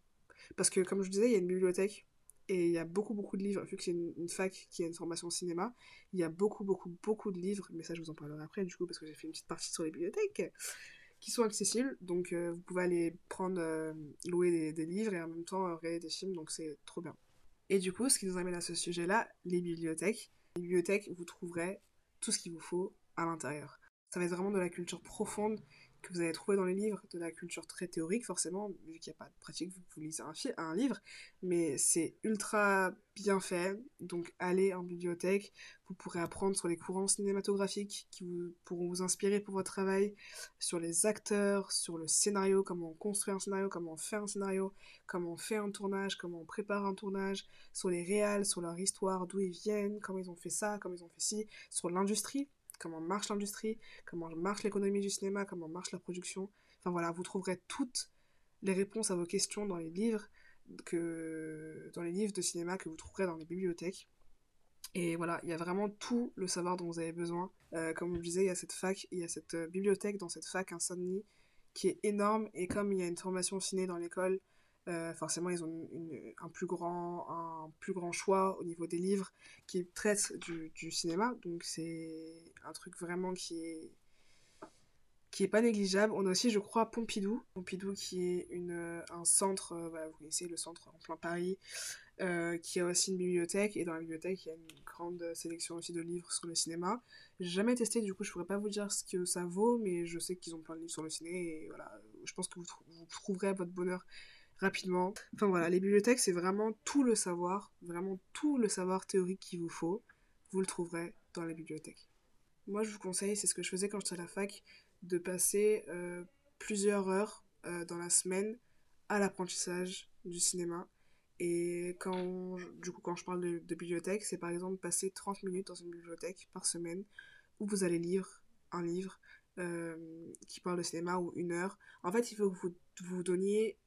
Parce que, comme je disais, il y a une bibliothèque et il y a beaucoup, beaucoup de livres. Vu que c'est une, fac qui a une formation cinéma, il y a beaucoup, beaucoup, beaucoup de livres. Mais ça, je vous en parlerai après, du coup, parce que j'ai fait une petite partie sur les bibliothèques sont accessibles. Donc, euh, vous pouvez aller prendre, euh, louer des, livres et en même temps regarder des films. Donc, c'est trop bien. Et du coup, ce qui nous amène à ce sujet-là, les bibliothèques. Les bibliothèques, vous trouverez tout ce qu'il vous faut à l'intérieur. Ça va être vraiment de la culture profonde que vous allez trouver dans les livres, de la culture très théorique forcément, vu qu'il n'y a pas de pratique, vous, vous lisez un, un livre, mais c'est ultra bien fait, donc allez en bibliothèque, vous pourrez apprendre sur les courants cinématographiques qui vous, pourront vous inspirer pour votre travail, sur les acteurs, sur le scénario, comment on construit un scénario, comment on fait un scénario, comment on fait un tournage, comment on prépare un tournage, sur les réals, sur leur histoire, d'où ils viennent, comment ils ont fait ça, comment ils ont fait ci, sur l'industrie, comment marche l'industrie, comment marche l'économie du cinéma, comment marche la production. Enfin voilà, vous trouverez toutes les réponses à vos questions dans les livres que dans les livres de cinéma que vous trouverez dans les bibliothèques. Et voilà, il y a vraiment tout le savoir dont vous avez besoin. Euh, comme je disais, il y a cette fac, il y a cette euh, bibliothèque dans cette fac Saint-Denis qui est énorme. Et comme il y a une formation ciné dans l'école, euh, forcément, ils ont un, plus grand, un plus grand choix au niveau des livres qui traitent du, cinéma. Donc, c'est un truc vraiment qui est, qui est pas négligeable. On a aussi, je crois, Pompidou. Pompidou, qui est une, un centre, euh, vous connaissez le centre en plein Paris, euh, qui a aussi une bibliothèque. Et dans la bibliothèque, il y a une grande sélection aussi de livres sur le cinéma. J'ai jamais testé, du coup, je pourrais pas vous dire ce que ça vaut, mais je sais qu'ils ont plein de livres sur le ciné. Et voilà, je pense que vous, vous trouverez votre bonheur rapidement. Enfin voilà, les bibliothèques, c'est vraiment tout le savoir, vraiment tout le savoir théorique qu'il vous faut, vous le trouverez dans les bibliothèques. Moi, je vous conseille, c'est ce que je faisais quand j'étais à la fac, de passer euh, plusieurs heures euh, dans la semaine à l'apprentissage du cinéma. Et quand, du coup, quand je parle de, bibliothèque, c'est par exemple passer 30 minutes dans une bibliothèque par semaine où vous allez lire un livre euh, qui parle de cinéma ou une heure. En fait, il faut que vous vous donniez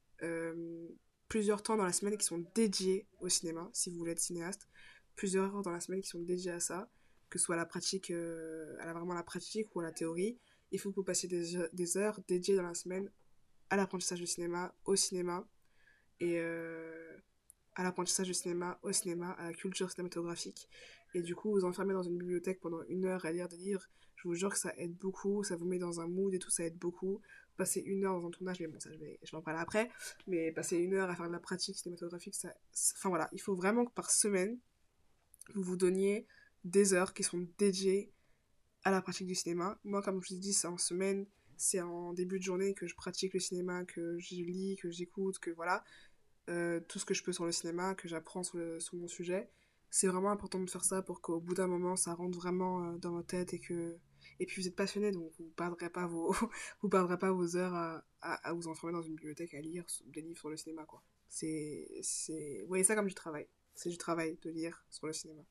plusieurs temps dans la semaine qui sont dédiés au cinéma, si vous voulez être cinéaste, plusieurs heures dans la semaine qui sont dédiées à ça, que ce soit à la pratique, euh, à la, vraiment la pratique ou à la théorie. Il faut que vous passiez des, des heures dédiées dans la semaine à l'apprentissage du cinéma, au cinéma, et euh, à l'apprentissage du cinéma, au cinéma, à la culture cinématographique. Et du coup, vous enfermez dans une bibliothèque pendant une heure à lire des livres, je vous jure que ça aide beaucoup, ça vous met dans un mood et tout, ça aide beaucoup passer une heure dans un tournage, mais bon, ça je vais, je en parler après, mais passer une heure à faire de la pratique cinématographique, ça, enfin voilà, il faut vraiment que par semaine, vous vous donniez des heures qui sont dédiées à la pratique du cinéma. Moi, comme je vous ai dit, c'est en semaine, c'est en début de journée que je pratique le cinéma, que je lis, que j'écoute, que voilà, euh, tout ce que je peux sur le cinéma, que j'apprends sur, sur, mon sujet. C'est vraiment important de faire ça pour qu'au bout d'un moment, ça rentre vraiment euh, dans votre tête et que et puis vous êtes passionné, donc vous ne perdrez pas vos, vous perdrez pas vos heures à, à, vous enfermer dans une bibliothèque à lire des livres sur le cinéma, quoi. C'est, c'est, vous voyez ça comme du travail. C'est du travail de lire sur le cinéma.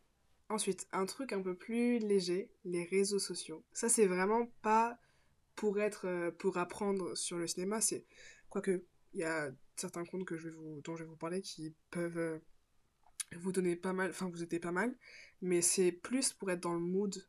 Ensuite, un truc un peu plus léger, les réseaux sociaux. Ça, c'est vraiment pas pour être, euh, pour apprendre sur le cinéma, c'est, quoique, il y a certains comptes que je vais vous, dont je vais vous parler qui peuvent euh, vous donner pas mal, enfin vous aider pas mal, mais c'est plus pour être dans le mood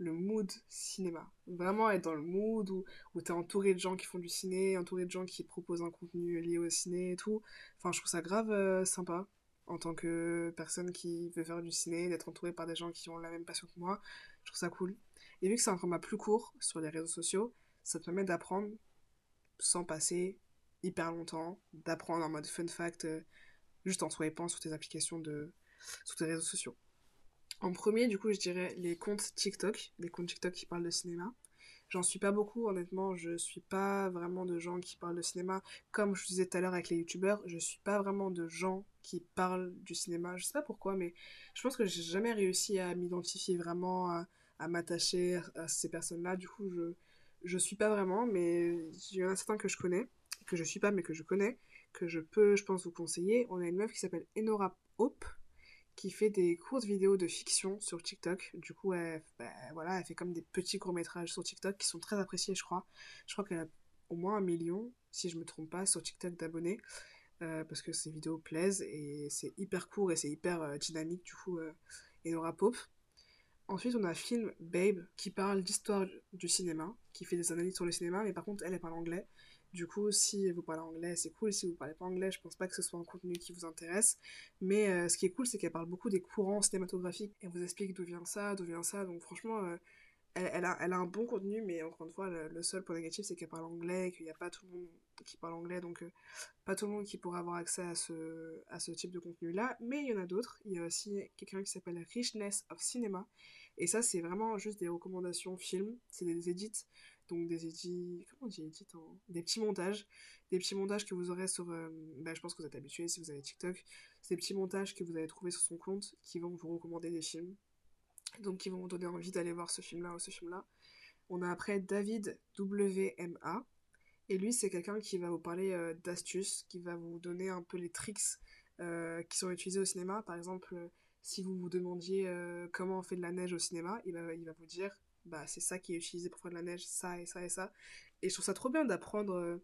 le mood cinéma. Vraiment être dans le mood où, où t'es entouré de gens qui font du ciné, entouré de gens qui proposent un contenu lié au ciné et tout. Enfin, je trouve ça grave euh, sympa en tant que personne qui veut faire du ciné, d'être entouré par des gens qui ont la même passion que moi. Je trouve ça cool. Et vu que c'est un format plus court sur les réseaux sociaux, ça te permet d'apprendre sans passer hyper longtemps, d'apprendre en mode fun fact, euh, juste en swipant sur tes applications de sur tes réseaux sociaux. En premier, du coup, je dirais les comptes TikTok, les comptes TikTok qui parlent de cinéma. J'en suis pas beaucoup, honnêtement, je suis pas vraiment de gens qui parlent de cinéma. Comme je disais tout à l'heure avec les youtubeurs, je suis pas vraiment de gens qui parlent du cinéma. Je sais pas pourquoi, mais je pense que j'ai jamais réussi à m'identifier vraiment, à, m'attacher à ces personnes-là. Du coup, je, je suis pas vraiment, mais il y en a certains que je connais, que je suis pas, mais que je connais, que je peux, je pense, vous conseiller. On a une meuf qui s'appelle Enora Hope, qui fait des courtes vidéos de fiction sur TikTok. Du coup, elle, bah, voilà, elle fait comme des petits courts-métrages sur TikTok qui sont très appréciés, je crois. Je crois qu'elle a au moins un million, si je me trompe pas, sur TikTok d'abonnés. parce que ses vidéos plaisent et c'est hyper court et c'est hyper dynamique du coup et Nora Pope. Ensuite, on a Film Babe qui parle d'histoire du cinéma, qui fait des analyses sur le cinéma, mais par contre, elle, elle parle anglais. Du coup, si vous parlez anglais, c'est cool. Si vous parlez pas anglais, je pense pas que ce soit un contenu qui vous intéresse. Mais euh, ce qui est cool, c'est qu'elle parle beaucoup des courants cinématographiques. Elle vous explique d'où vient ça, d'où vient ça. Donc franchement, euh, elle, a, elle, a, un bon contenu, mais encore une fois, le, seul point négatif, c'est qu'elle parle anglais, qu'il n'y a pas tout le monde qui parle anglais, donc euh, pas tout le monde qui pourra avoir accès à ce, à ce type de contenu-là. Mais il y en a d'autres. Il y a aussi quelqu'un qui s'appelle Richness of Cinema. Et ça, c'est vraiment juste des recommandations films. C'est des edits donc des edits, comment on dit edits Des petits montages, des petits montages que vous aurez sur, euh, bah, je pense que vous êtes habitué si vous avez TikTok, c'est des petits montages que vous allez trouver sur son compte qui vont vous recommander des films, donc qui vont vous donner envie d'aller voir ce film-là ou ce film-là. On a après David WMA, et lui c'est quelqu'un qui va vous parler euh, d'astuces, qui va vous donner un peu les tricks euh, qui sont utilisés au cinéma, par exemple si vous vous demandiez comment on fait de la neige au cinéma, il va vous dire bah c'est ça qui est utilisé pour faire de la neige, ça et ça et ça. Et je trouve ça trop bien d'apprendre, euh,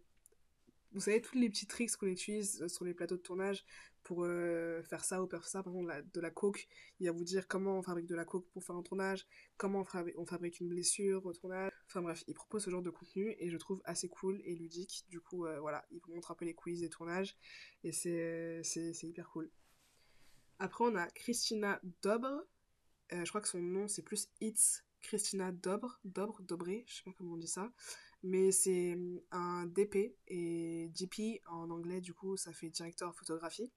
vous savez, tous les petits tricks qu'on utilise euh, sur les plateaux de tournage pour euh, faire ça ou faire ça. Par exemple, de la coke, il va vous dire comment on fabrique de la coke pour faire un tournage, comment on, fabrique une blessure au tournage. Enfin bref, il propose ce genre de contenu et je trouve assez cool et ludique. Du coup, voilà, il vous montre un peu les quiz des tournages et c'est hyper cool. Après, on a Christina Dobre. je crois que son nom c'est plus It's Christina Dobre, Dobre, Dobré, je sais pas comment on dit ça, mais c'est un DP et DP en anglais du coup ça fait directeur photographie.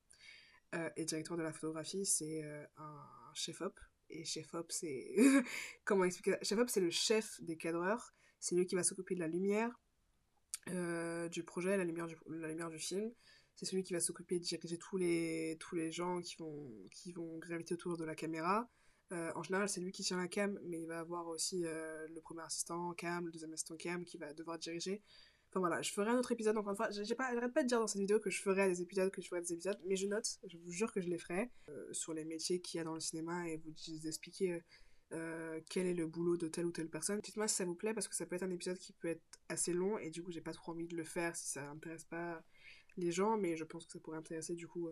Euh, et directeur de la photographie c'est euh, un chef op. Et chef op c'est comment expliquer chef op c'est le chef des cadreurs. C'est lui qui va s'occuper de la lumière euh, du projet la lumière du, la lumière du film. C'est celui qui va s'occuper de diriger tous les tous les gens qui vont qui vont graviter autour de la caméra euh, en général, c'est lui qui tient la cam, mais il va avoir aussi euh, le premier assistant cam, le deuxième assistant cam qui va devoir diriger. Enfin voilà, je ferai un autre épisode encore une fois. Pas, j'arrête pas de dire dans cette vidéo que je ferai des épisodes, que je ferai des épisodes, mais je note, je vous jure que je les ferai euh, sur les métiers qu'il y a dans le cinéma et vous expliquer quel est le boulot de telle ou telle personne. Dites-moi si ça vous plaît parce que ça peut être un épisode qui peut être assez long et du coup j'ai pas trop envie de le faire si ça intéresse pas les gens, mais je pense que ça pourrait intéresser du coup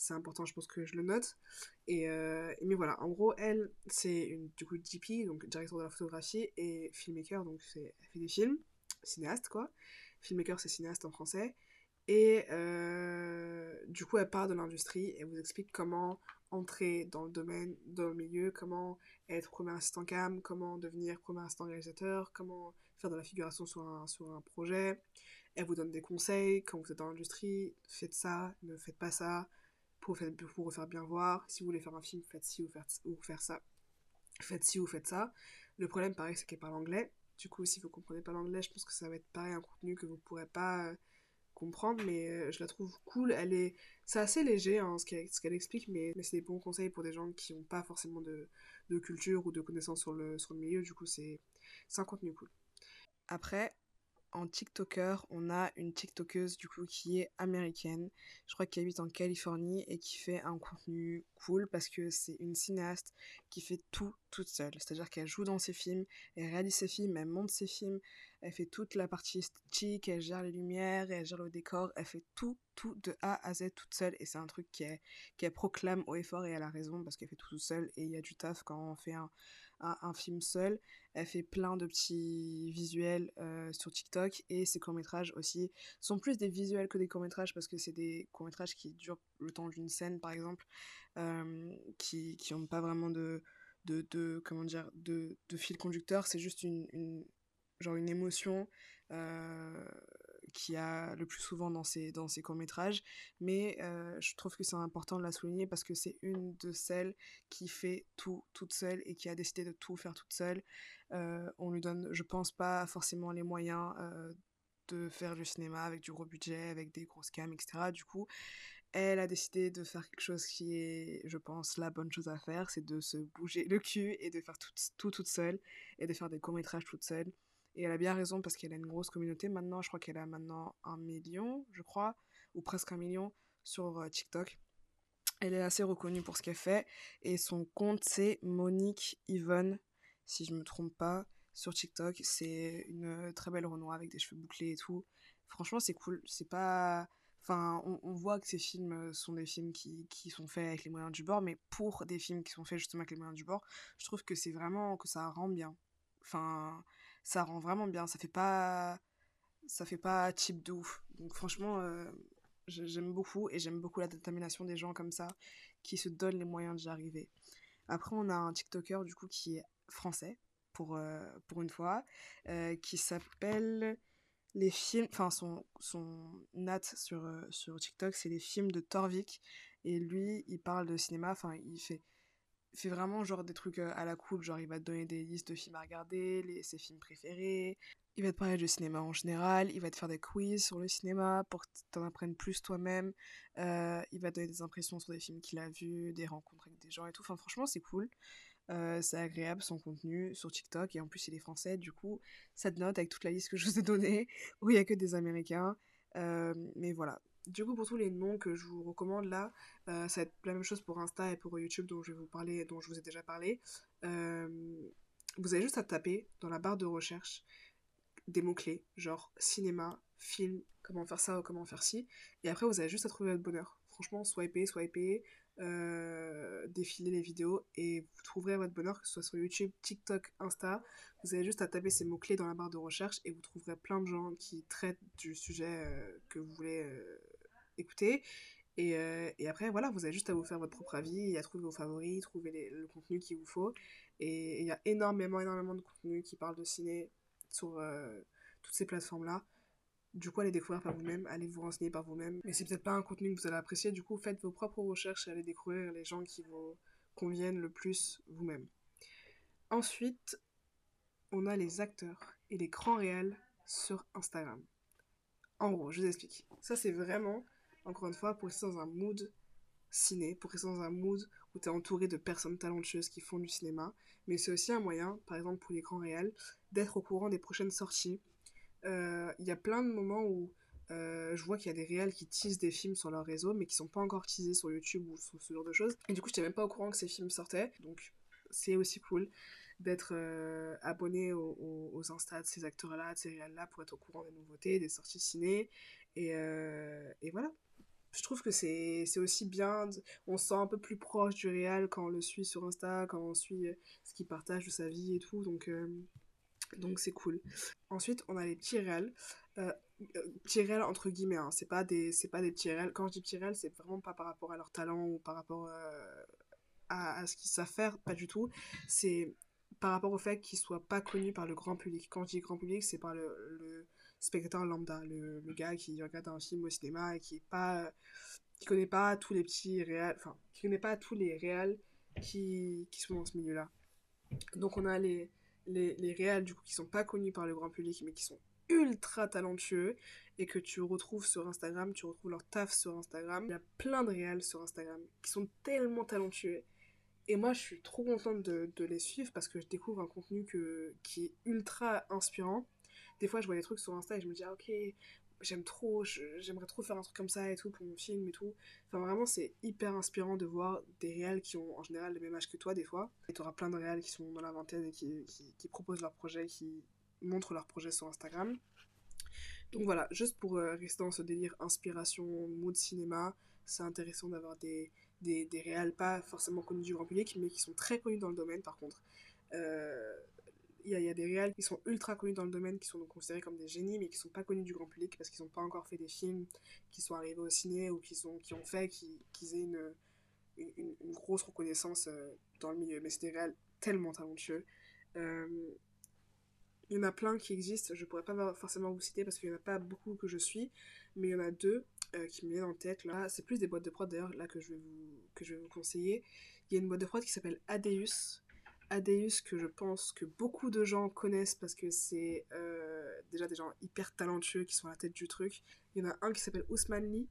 c'est important, je pense que je le note. Et euh, mais voilà, en gros, elle, c'est une du coup DP, donc directeur de la photographie, et filmmaker, donc elle fait des films, cinéaste quoi. Filmmaker, c'est cinéaste en français. Et euh, du coup, elle part de l'industrie et vous explique comment entrer dans le domaine, dans le milieu, comment être premier assistant cam, comment devenir premier assistant réalisateur, comment faire de la figuration sur un, sur un projet. Elle vous donne des conseils quand vous êtes dans l'industrie, faites ça, ne faites pas ça, pour, faire, pour vous faire bien voir. Si vous voulez faire un film, faites ci ou, faites, ou faire ça. Faites ci ou faites ça. Le problème, pareil, c'est qu'elle parle anglais. Du coup, si vous comprenez pas l'anglais, je pense que ça va être pareil, un contenu que vous pourrez pas euh, comprendre, mais euh, je la trouve cool. Elle est, c'est assez léger hein, ce qu'elle explique, mais, mais c'est des bons conseils pour des gens qui n'ont pas forcément de, de, culture ou de connaissances sur le, sur le milieu. Du coup, c'est un contenu cool. Après, en TikToker, on a une TikTokeuse du coup qui est américaine, je crois qu'elle habite en Californie et qui fait un contenu cool parce que c'est une cinéaste qui fait tout toute seule. C'est-à-dire qu'elle joue dans ses films, elle réalise ses films, elle monte ses films, elle fait toute la partie esthétique, elle gère les lumières, elle gère le décor, elle fait tout, tout de A à Z toute seule et c'est un truc qu'elle proclame haut et fort et elle a raison parce qu'elle fait tout toute seule et il y a du taf quand on fait un, un, film seul. Elle fait plein de petits visuels euh, sur TikTok et ses courts-métrages aussi sont plus des visuels que des courts-métrages parce que c'est des courts-métrages qui durent le temps d'une scène par exemple, euh, qui n'ont pas vraiment de, de, de, comment dire, de, de fil conducteur, c'est juste une, genre une émotion. Euh, qui a le plus souvent dans ses, dans ses courts-métrages, mais euh, je trouve que c'est important de la souligner parce que c'est une de celles qui fait tout toute seule et qui a décidé de tout faire toute seule. Euh, on lui donne, je pense, pas forcément les moyens euh, de faire du cinéma avec du gros budget, avec des grosses cams, etc. Du coup, elle a décidé de faire quelque chose qui est, je pense, la bonne chose à faire, c'est de se bouger le cul et de faire tout, tout toute seule et de faire des courts-métrages toute seule. Et elle a bien raison parce qu'elle a une grosse communauté maintenant. Je crois qu'elle a maintenant un million, je crois, ou presque un million sur euh, TikTok. Elle est assez reconnue pour ce qu'elle fait. Et son compte, c'est Monique Yvonne, si je me trompe pas, sur TikTok. C'est une très belle renoir avec des cheveux bouclés et tout. Franchement, c'est cool. C'est pas. Enfin, on, voit que ces films sont des films qui, qui, sont faits avec les moyens du bord, mais pour des films qui sont faits justement avec les moyens du bord, je trouve que c'est vraiment que ça rend bien. Enfin, ça rend vraiment bien. Ça fait pas, ça fait pas type de ouf. Donc franchement, euh, j'aime beaucoup et j'aime beaucoup la détermination des gens comme ça qui se donnent les moyens d'y arriver. Après, on a un TikToker du coup qui est français pour, euh, pour une fois, euh, qui s'appelle les films, enfin son, son nat sur, sur TikTok, c'est les films de Torvik. Et lui, il parle de cinéma, enfin il fait, fait vraiment genre des trucs à la cool, genre il va te donner des listes de films à regarder, les, ses films préférés, il va te parler de cinéma en général, il va te faire des quiz sur le cinéma pour que t'en apprennes plus toi-même, euh, il va te donner des impressions sur des films qu'il a vus, des rencontres avec des gens et tout, enfin franchement c'est cool. Euh, c'est agréable son contenu sur TikTok. Et en plus il est français, du coup ça te note avec toute la liste que je vous ai donnée où il n'y a que des américains. Euh, mais voilà. Du coup pour tous les noms que je vous recommande là, ça va être la même chose pour Insta et pour YouTube dont je vais vous parler, dont je vous ai déjà parlé. vous avez juste à taper dans la barre de recherche des mots-clés, genre cinéma, film, comment faire ça ou comment faire ci. Et après, vous avez juste à trouver votre bonheur. Franchement, swiper, swiper, euh, défiler les vidéos et vous trouverez votre bonheur, que ce soit sur YouTube, TikTok, Insta. Vous avez juste à taper ces mots-clés dans la barre de recherche et vous trouverez plein de gens qui traitent du sujet euh, que vous voulez euh, écouter. Et, et, après, voilà, vous avez juste à vous faire votre propre avis et à trouver vos favoris, trouver le contenu qu'il vous faut. Et il y a énormément, énormément de contenu qui parle de ciné, sur euh, toutes ces plateformes-là. Du coup, allez découvrir par vous-même, allez vous renseigner par vous-même. Mais c'est peut-être pas un contenu que vous allez apprécier, du coup, faites vos propres recherches et allez découvrir les gens qui vous conviennent le plus vous-même. Ensuite, on a les acteurs et les grands réels sur Instagram. En gros, je vous explique. Ça, c'est vraiment, encore une fois, pour rester dans un mood ciné, pour rester dans un mood où tu es entouré de personnes talentueuses qui font du cinéma, mais c'est aussi un moyen, par exemple pour les grands réels, d'être au courant des prochaines sorties. Euh, il y a plein de moments où euh, je vois qu'il y a des réels qui teasent des films sur leur réseau, mais qui sont pas encore teasés sur YouTube ou sur ce genre de choses. Et du coup, je n'étais même pas au courant que ces films sortaient, donc c'est aussi cool d'être euh, abonné aux, Insta de ces acteurs-là, de ces réels-là, pour être au courant des nouveautés, des sorties ciné. Et, et voilà, je trouve que c'est aussi bien, on se sent un peu plus proche du réel quand on le suit sur Insta, quand on suit euh, ce qu'il partage de sa vie et tout, donc euh, donc c'est cool. Ensuite, on a les petits réels. Euh, entre guillemets, hein. c'est pas, des, pas des petits. Quand je dis petits c'est vraiment pas par rapport à leur talent ou par rapport à, à, ce qu'ils savent faire, pas du tout. C'est par rapport au fait qu'ils soient pas connus par le grand public. Quand je dis grand public, c'est par le spectateur lambda, le, le, gars qui regarde un film au cinéma et qui est pas qui connaît pas tous les petits réels, enfin qui connaît pas tous les réels qui, qui sont dans ce milieu-là. Donc on a les les, les réels du coup qui sont pas connus par le grand public mais qui sont ultra talentueux et que tu retrouves sur Instagram, tu retrouves leur taf sur Instagram. Il y a plein de réels sur Instagram qui sont tellement talentueux. Et moi, je suis trop contente de, de les suivre parce que je découvre un contenu que, qui est ultra inspirant des fois je vois des trucs sur Insta et je me dis ah, ok j'aime trop j'aimerais trop faire un truc comme ça et tout pour mon film et tout. Enfin vraiment c'est hyper inspirant de voir des réals qui ont en général le même âge que toi des fois. Et tu auras plein de réals qui sont dans la vingtaine et qui, qui, proposent leurs projets qui montrent leurs projets sur Instagram. Donc voilà juste pour euh, rester dans ce délire inspiration mood cinéma c'est intéressant d'avoir des, des, des réals pas forcément connus du grand public mais qui sont très connus dans le domaine par contre. Euh, il y, a des réals qui sont ultra connus dans le domaine, qui sont donc considérés comme des génies, mais qui sont pas connus du grand public parce qu'ils n'ont pas encore fait des films qui sont arrivés au ciné ou qui, sont, qui ont fait qu'ils aient une, une, grosse reconnaissance euh, dans le milieu. Mais c'est des réals tellement talentueux. Euh, il y en a plein qui existent, je pourrais pas forcément vous citer parce qu'il y en a pas beaucoup que je suis, mais il y en a deux euh, qui me viennent en tête là. C'est plus des boîtes de prod d'ailleurs là que je vais vous que je vais vous conseiller. Il y a une boîte de prod qui s'appelle Adeus Adeus que je pense que beaucoup de gens connaissent parce que c'est euh, déjà des gens hyper talentueux qui sont à la tête du truc. Il y en a un qui s'appelle Ousmane Lee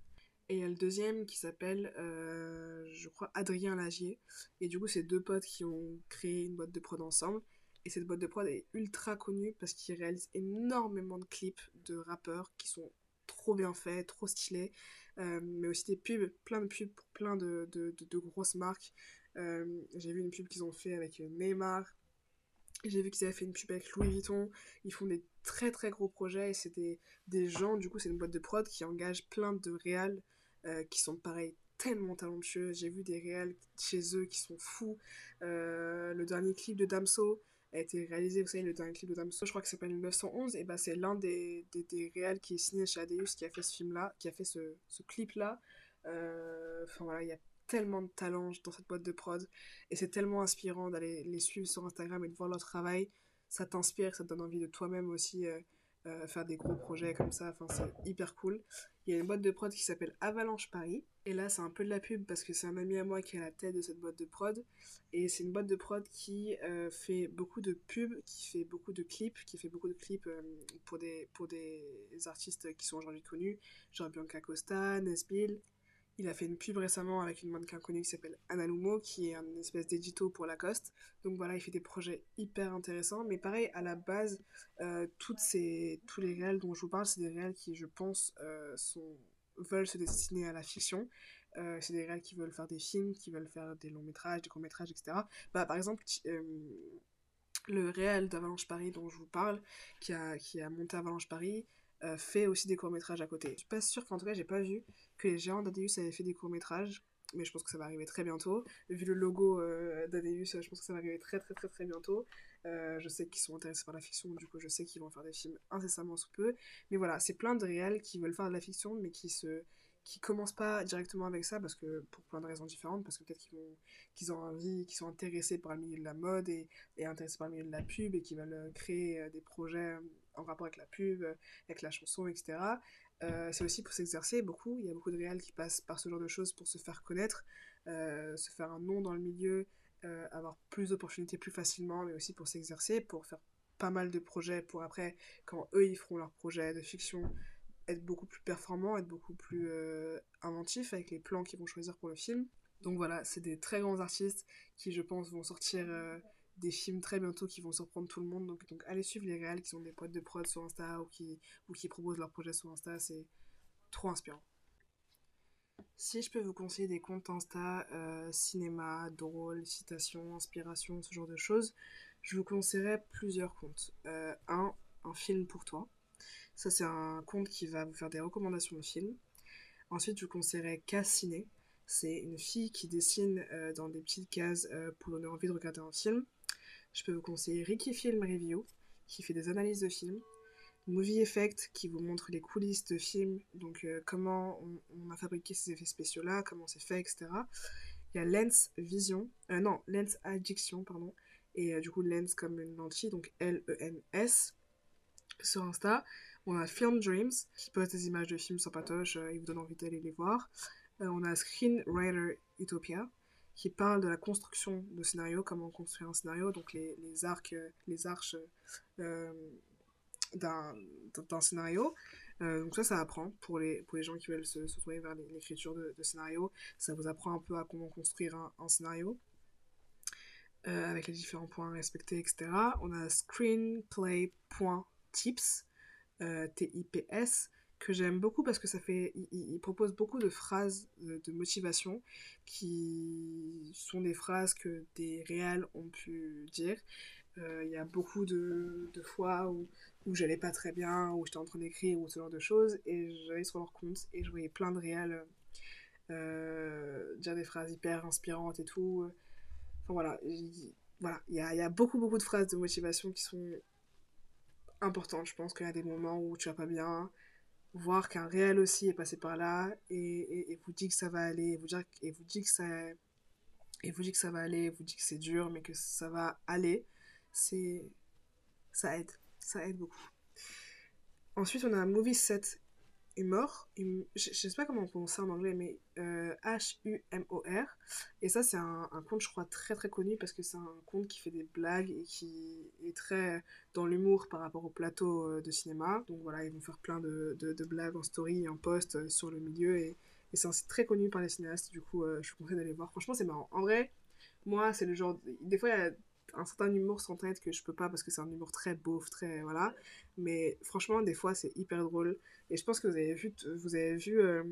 et il y a le deuxième qui s'appelle, euh, je crois, Adrien Lagier. Et du coup, c'est deux potes qui ont créé une boîte de prod ensemble. Et cette boîte de prod est ultra connue parce qu'ils réalisent énormément de clips de rappeurs qui sont trop bien faits, trop stylés, euh, mais aussi des pubs, plein de pubs pour plein de, grosses marques. Euh, j'ai vu une pub qu'ils ont fait avec Neymar, J'ai vu qu'ils avaient fait une pub avec Louis Vuitton. Ils font des très très gros projets et c'est des, gens, du coup, c'est une boîte de prod qui engage plein de réals euh, qui sont pareil tellement talentueux. J'ai vu des réals chez eux qui sont fous. Euh, le dernier clip de Damso a été réalisé, vous savez, le dernier clip de Damso, je crois que ça s'appelle 911, et bah c'est l'un des, des, des réals qui est signé chez Adeus qui a fait ce film-là, qui a fait ce, ce clip-là. Euh, enfin voilà, il y a tellement de talent dans cette boîte de prod et c'est tellement inspirant d'aller les suivre sur Instagram et de voir leur travail. Ça t'inspire, ça te donne envie de toi-même aussi euh, euh, faire des gros projets comme ça. Enfin, c'est hyper cool. Il y a une boîte de prod qui s'appelle Avalanche Paris. Et là, c'est un peu de la pub parce que c'est un ami à moi qui est à la tête de cette boîte de prod. Et c'est une boîte de prod qui euh, fait beaucoup de pubs, qui fait beaucoup de clips, qui fait beaucoup de clips pour, des, pour des artistes qui sont aujourd'hui connus, genre Bianca Costa, Nesbill. Il a fait une pub récemment avec une mannequin connue qui s'appelle Analumo, qui est un espèce d'édito pour Lacoste. Donc voilà, il fait des projets hyper intéressants. Mais pareil, à la base, euh, toutes ces, tous les réels dont je vous parle, c'est des réels qui, je pense, euh, veulent se destiner à la fiction. Euh, c'est des réels qui veulent faire des films, qui veulent faire des longs métrages, des courts métrages, etc. Bah, par exemple, le réel d'Avalanche Paris dont je vous parle, qui a, qui a monté Avalanche Paris, fait aussi des courts métrages à côté. Je suis pas sûre, en tout cas j'ai pas vu que les géants d'Adeus avaient fait des courts-métrages, mais je pense que ça va arriver très bientôt. Vu le logo euh, d'Adeus, je pense que ça va arriver très très très très bientôt. Euh, je sais qu'ils sont intéressés par la fiction, du coup je sais qu'ils vont faire des films incessamment sous peu. Mais voilà, c'est plein de réels qui veulent faire de la fiction, mais qui se qui commencent pas directement avec ça parce que pour plein de raisons différentes parce que peut-être qu'ils qu'ils ont envie qu'ils sont intéressés par le milieu de la mode et, et intéressés par le milieu de la pub et qui veulent euh, créer des projets en rapport avec la pub avec la chanson etc euh, c'est aussi pour s'exercer beaucoup. Il y a beaucoup de réals qui passent par ce genre de choses pour se faire connaître, euh, se faire un nom dans le milieu, euh, avoir plus d'opportunités plus facilement, mais aussi pour s'exercer, pour faire pas mal de projets, pour après, quand eux ils feront leurs projets de fiction, être beaucoup plus performants, être beaucoup plus inventifs avec les plans qu'ils vont choisir pour le film. Donc voilà, c'est des très grands artistes qui, je pense, vont sortir des films très bientôt qui vont surprendre tout le monde. Donc, donc allez suivre les réels qui ont des potes de prod sur Insta ou qui, ou proposent leurs projets sur Insta, c'est trop inspirant. Si je peux vous conseiller des comptes Insta, euh, cinéma, drôle, citation, inspiration, ce genre de choses, je vous conseillerais plusieurs comptes. Euh, un, un film pour toi. Ça, c'est un compte qui va vous faire des recommandations de films. Ensuite, je vous conseillerais Cassiné. C'est une fille qui dessine euh, dans des petites cases pour donner envie de regarder un film. Je peux vous conseiller Ricky Film Review, qui fait des analyses de films. Movie Effect, qui vous montre les coulisses de films, donc euh, comment on, a fabriqué ces effets spéciaux-là, comment c'est fait, etc. Il y a Lens Vision, euh, non, Lens Addiction, pardon, et euh, du coup Lens comme une lentille, donc L-E-N-S, sur Insta. On a Film Dreams, qui poste des images de films sans patoche, il vous donne envie d'aller les voir. on a Screenwriter Utopia, qui parle de la construction de scénario, comment construire un scénario, donc les, les arcs, euh, les arches euh, d'un scénario. Euh, donc ça, ça apprend pour les, pour les gens qui veulent se, tourner vers l'écriture de, de, scénario. Ça vous apprend un peu à comment construire un, scénario. avec les différents points respectés, etc. On a screenplay.tips, T-I-P-S, que j'aime beaucoup parce que ça fait il, propose beaucoup de phrases de, motivation qui sont des phrases que des réels ont pu dire. Euh, il y a beaucoup de, de fois où, où j'allais pas très bien où j'étais en train d'écrire ou ce genre de choses et j'allais sur leur compte et je voyais plein de réels euh, dire des phrases hyper inspirantes et tout. Enfin voilà voilà il y a, y a beaucoup beaucoup de phrases de motivation qui sont importantes. Je pense qu'il y a des moments où tu vas pas bien voir qu'un réel aussi est passé par là et, et, et, vous dit que ça va aller, et vous, dire, et vous dit que ça, et vous dit que ça va aller, et vous dit que c'est dur, mais que ça va aller, c'est ça aide, ça aide beaucoup. Ensuite, on a Movie 7 Humor. Je, je sais pas comment on prononce ça en anglais, mais euh, H-U-M-O-R. Et ça, c'est un, un, conte, je crois, très très connu parce que c'est un conte qui fait des blagues et qui est très dans l'humour par rapport au plateau euh, de cinéma. Donc voilà, ils vont faire plein de, de, blagues en story en post euh, sur le milieu. Et, c'est un très connu par les cinéastes. Du coup, je vous conseille d'aller voir. Franchement, c'est marrant. En vrai, moi, c'est le genre. Des fois, il y a un certain humour sans tête que je peux pas parce que c'est un humour très beauf, très voilà. Mais franchement, des fois, c'est hyper drôle. Et je pense que vous avez vu, vous avez vu euh,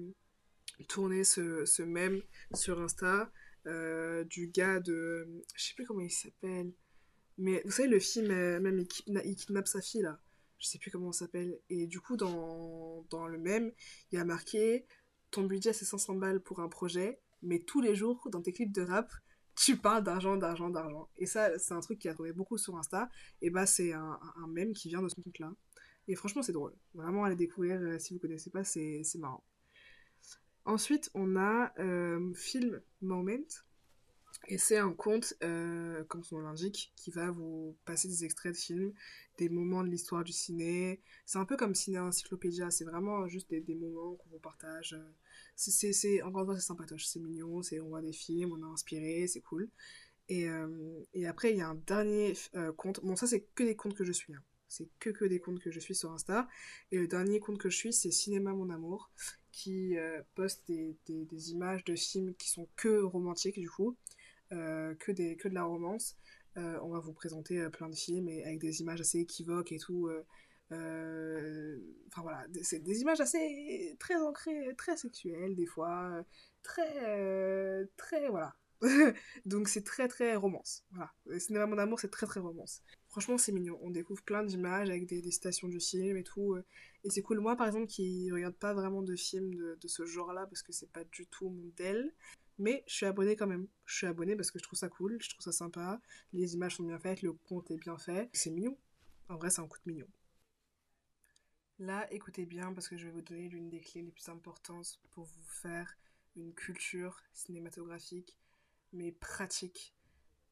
tourner ce, ce mème sur Insta euh, du gars de, je sais plus comment il s'appelle. Mais vous savez, le film, euh, même il, kidna- il kidnappe sa fille là. Je sais plus comment ça s'appelle. Et du coup, dans, dans le même, il y a marqué ton budget c'est 500 balles pour un projet, mais tous les jours dans tes clips de rap, tu parles d'argent, d'argent, d'argent. Et ça, c'est un truc qui a trouvé beaucoup sur Insta. Et bah, c'est un, un mème qui vient de ce compte-là. Et franchement, c'est drôle. Vraiment, allez découvrir euh, si vous connaissez pas, c'est c'est marrant. Ensuite, on a euh, Film Moment. Et c'est un conte, euh, comme son nom l'indique, qui va vous passer des extraits de films, des moments de l'histoire du ciné. C'est un peu comme Ciné Encyclopédia, c'est vraiment juste des, moments qu'on vous partage. C'est, encore une fois, c'est sympatoche, c'est mignon, c'est, on voit des films, on est inspiré, c'est cool. Et, euh, et après, il y a un dernier euh, compte. Bon, ça, c'est que des comptes que je suis. hein. C'est que, que des comptes que je suis sur Insta. Et le dernier compte que je suis, c'est Cinéma Mon Amour, qui euh, poste des, des, images de films qui sont que romantiques, du coup que, des, que de la romance. Euh, on va vous présenter euh, plein de films et avec des images assez équivoques et tout. euh, euh, Enfin voilà, c'est des images assez très ancrées, très sexuelles des fois, euh, très, euh, très voilà. Donc c'est très très romance. Voilà, Le cinéma mon amour c'est très très romance. Franchement c'est mignon. On découvre plein d'images avec des, citations du film et tout. euh, et c'est cool. Moi par exemple qui regarde pas vraiment de films de, de ce genre-là parce que c'est pas du tout mon del. Mais je suis abonnée quand même. Je suis abonnée parce que je trouve ça cool, je trouve ça sympa. Les images sont bien faites, le compte est bien fait. C'est mignon. En vrai, c'est un coup de mignon. Là, écoutez bien parce que je vais vous donner l'une des clés les plus importantes pour vous faire une culture cinématographique, mais pratique.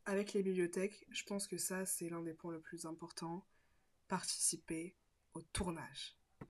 Avec les bibliothèques, je pense que ça, c'est l'un des points les plus importants. Participer au tournage.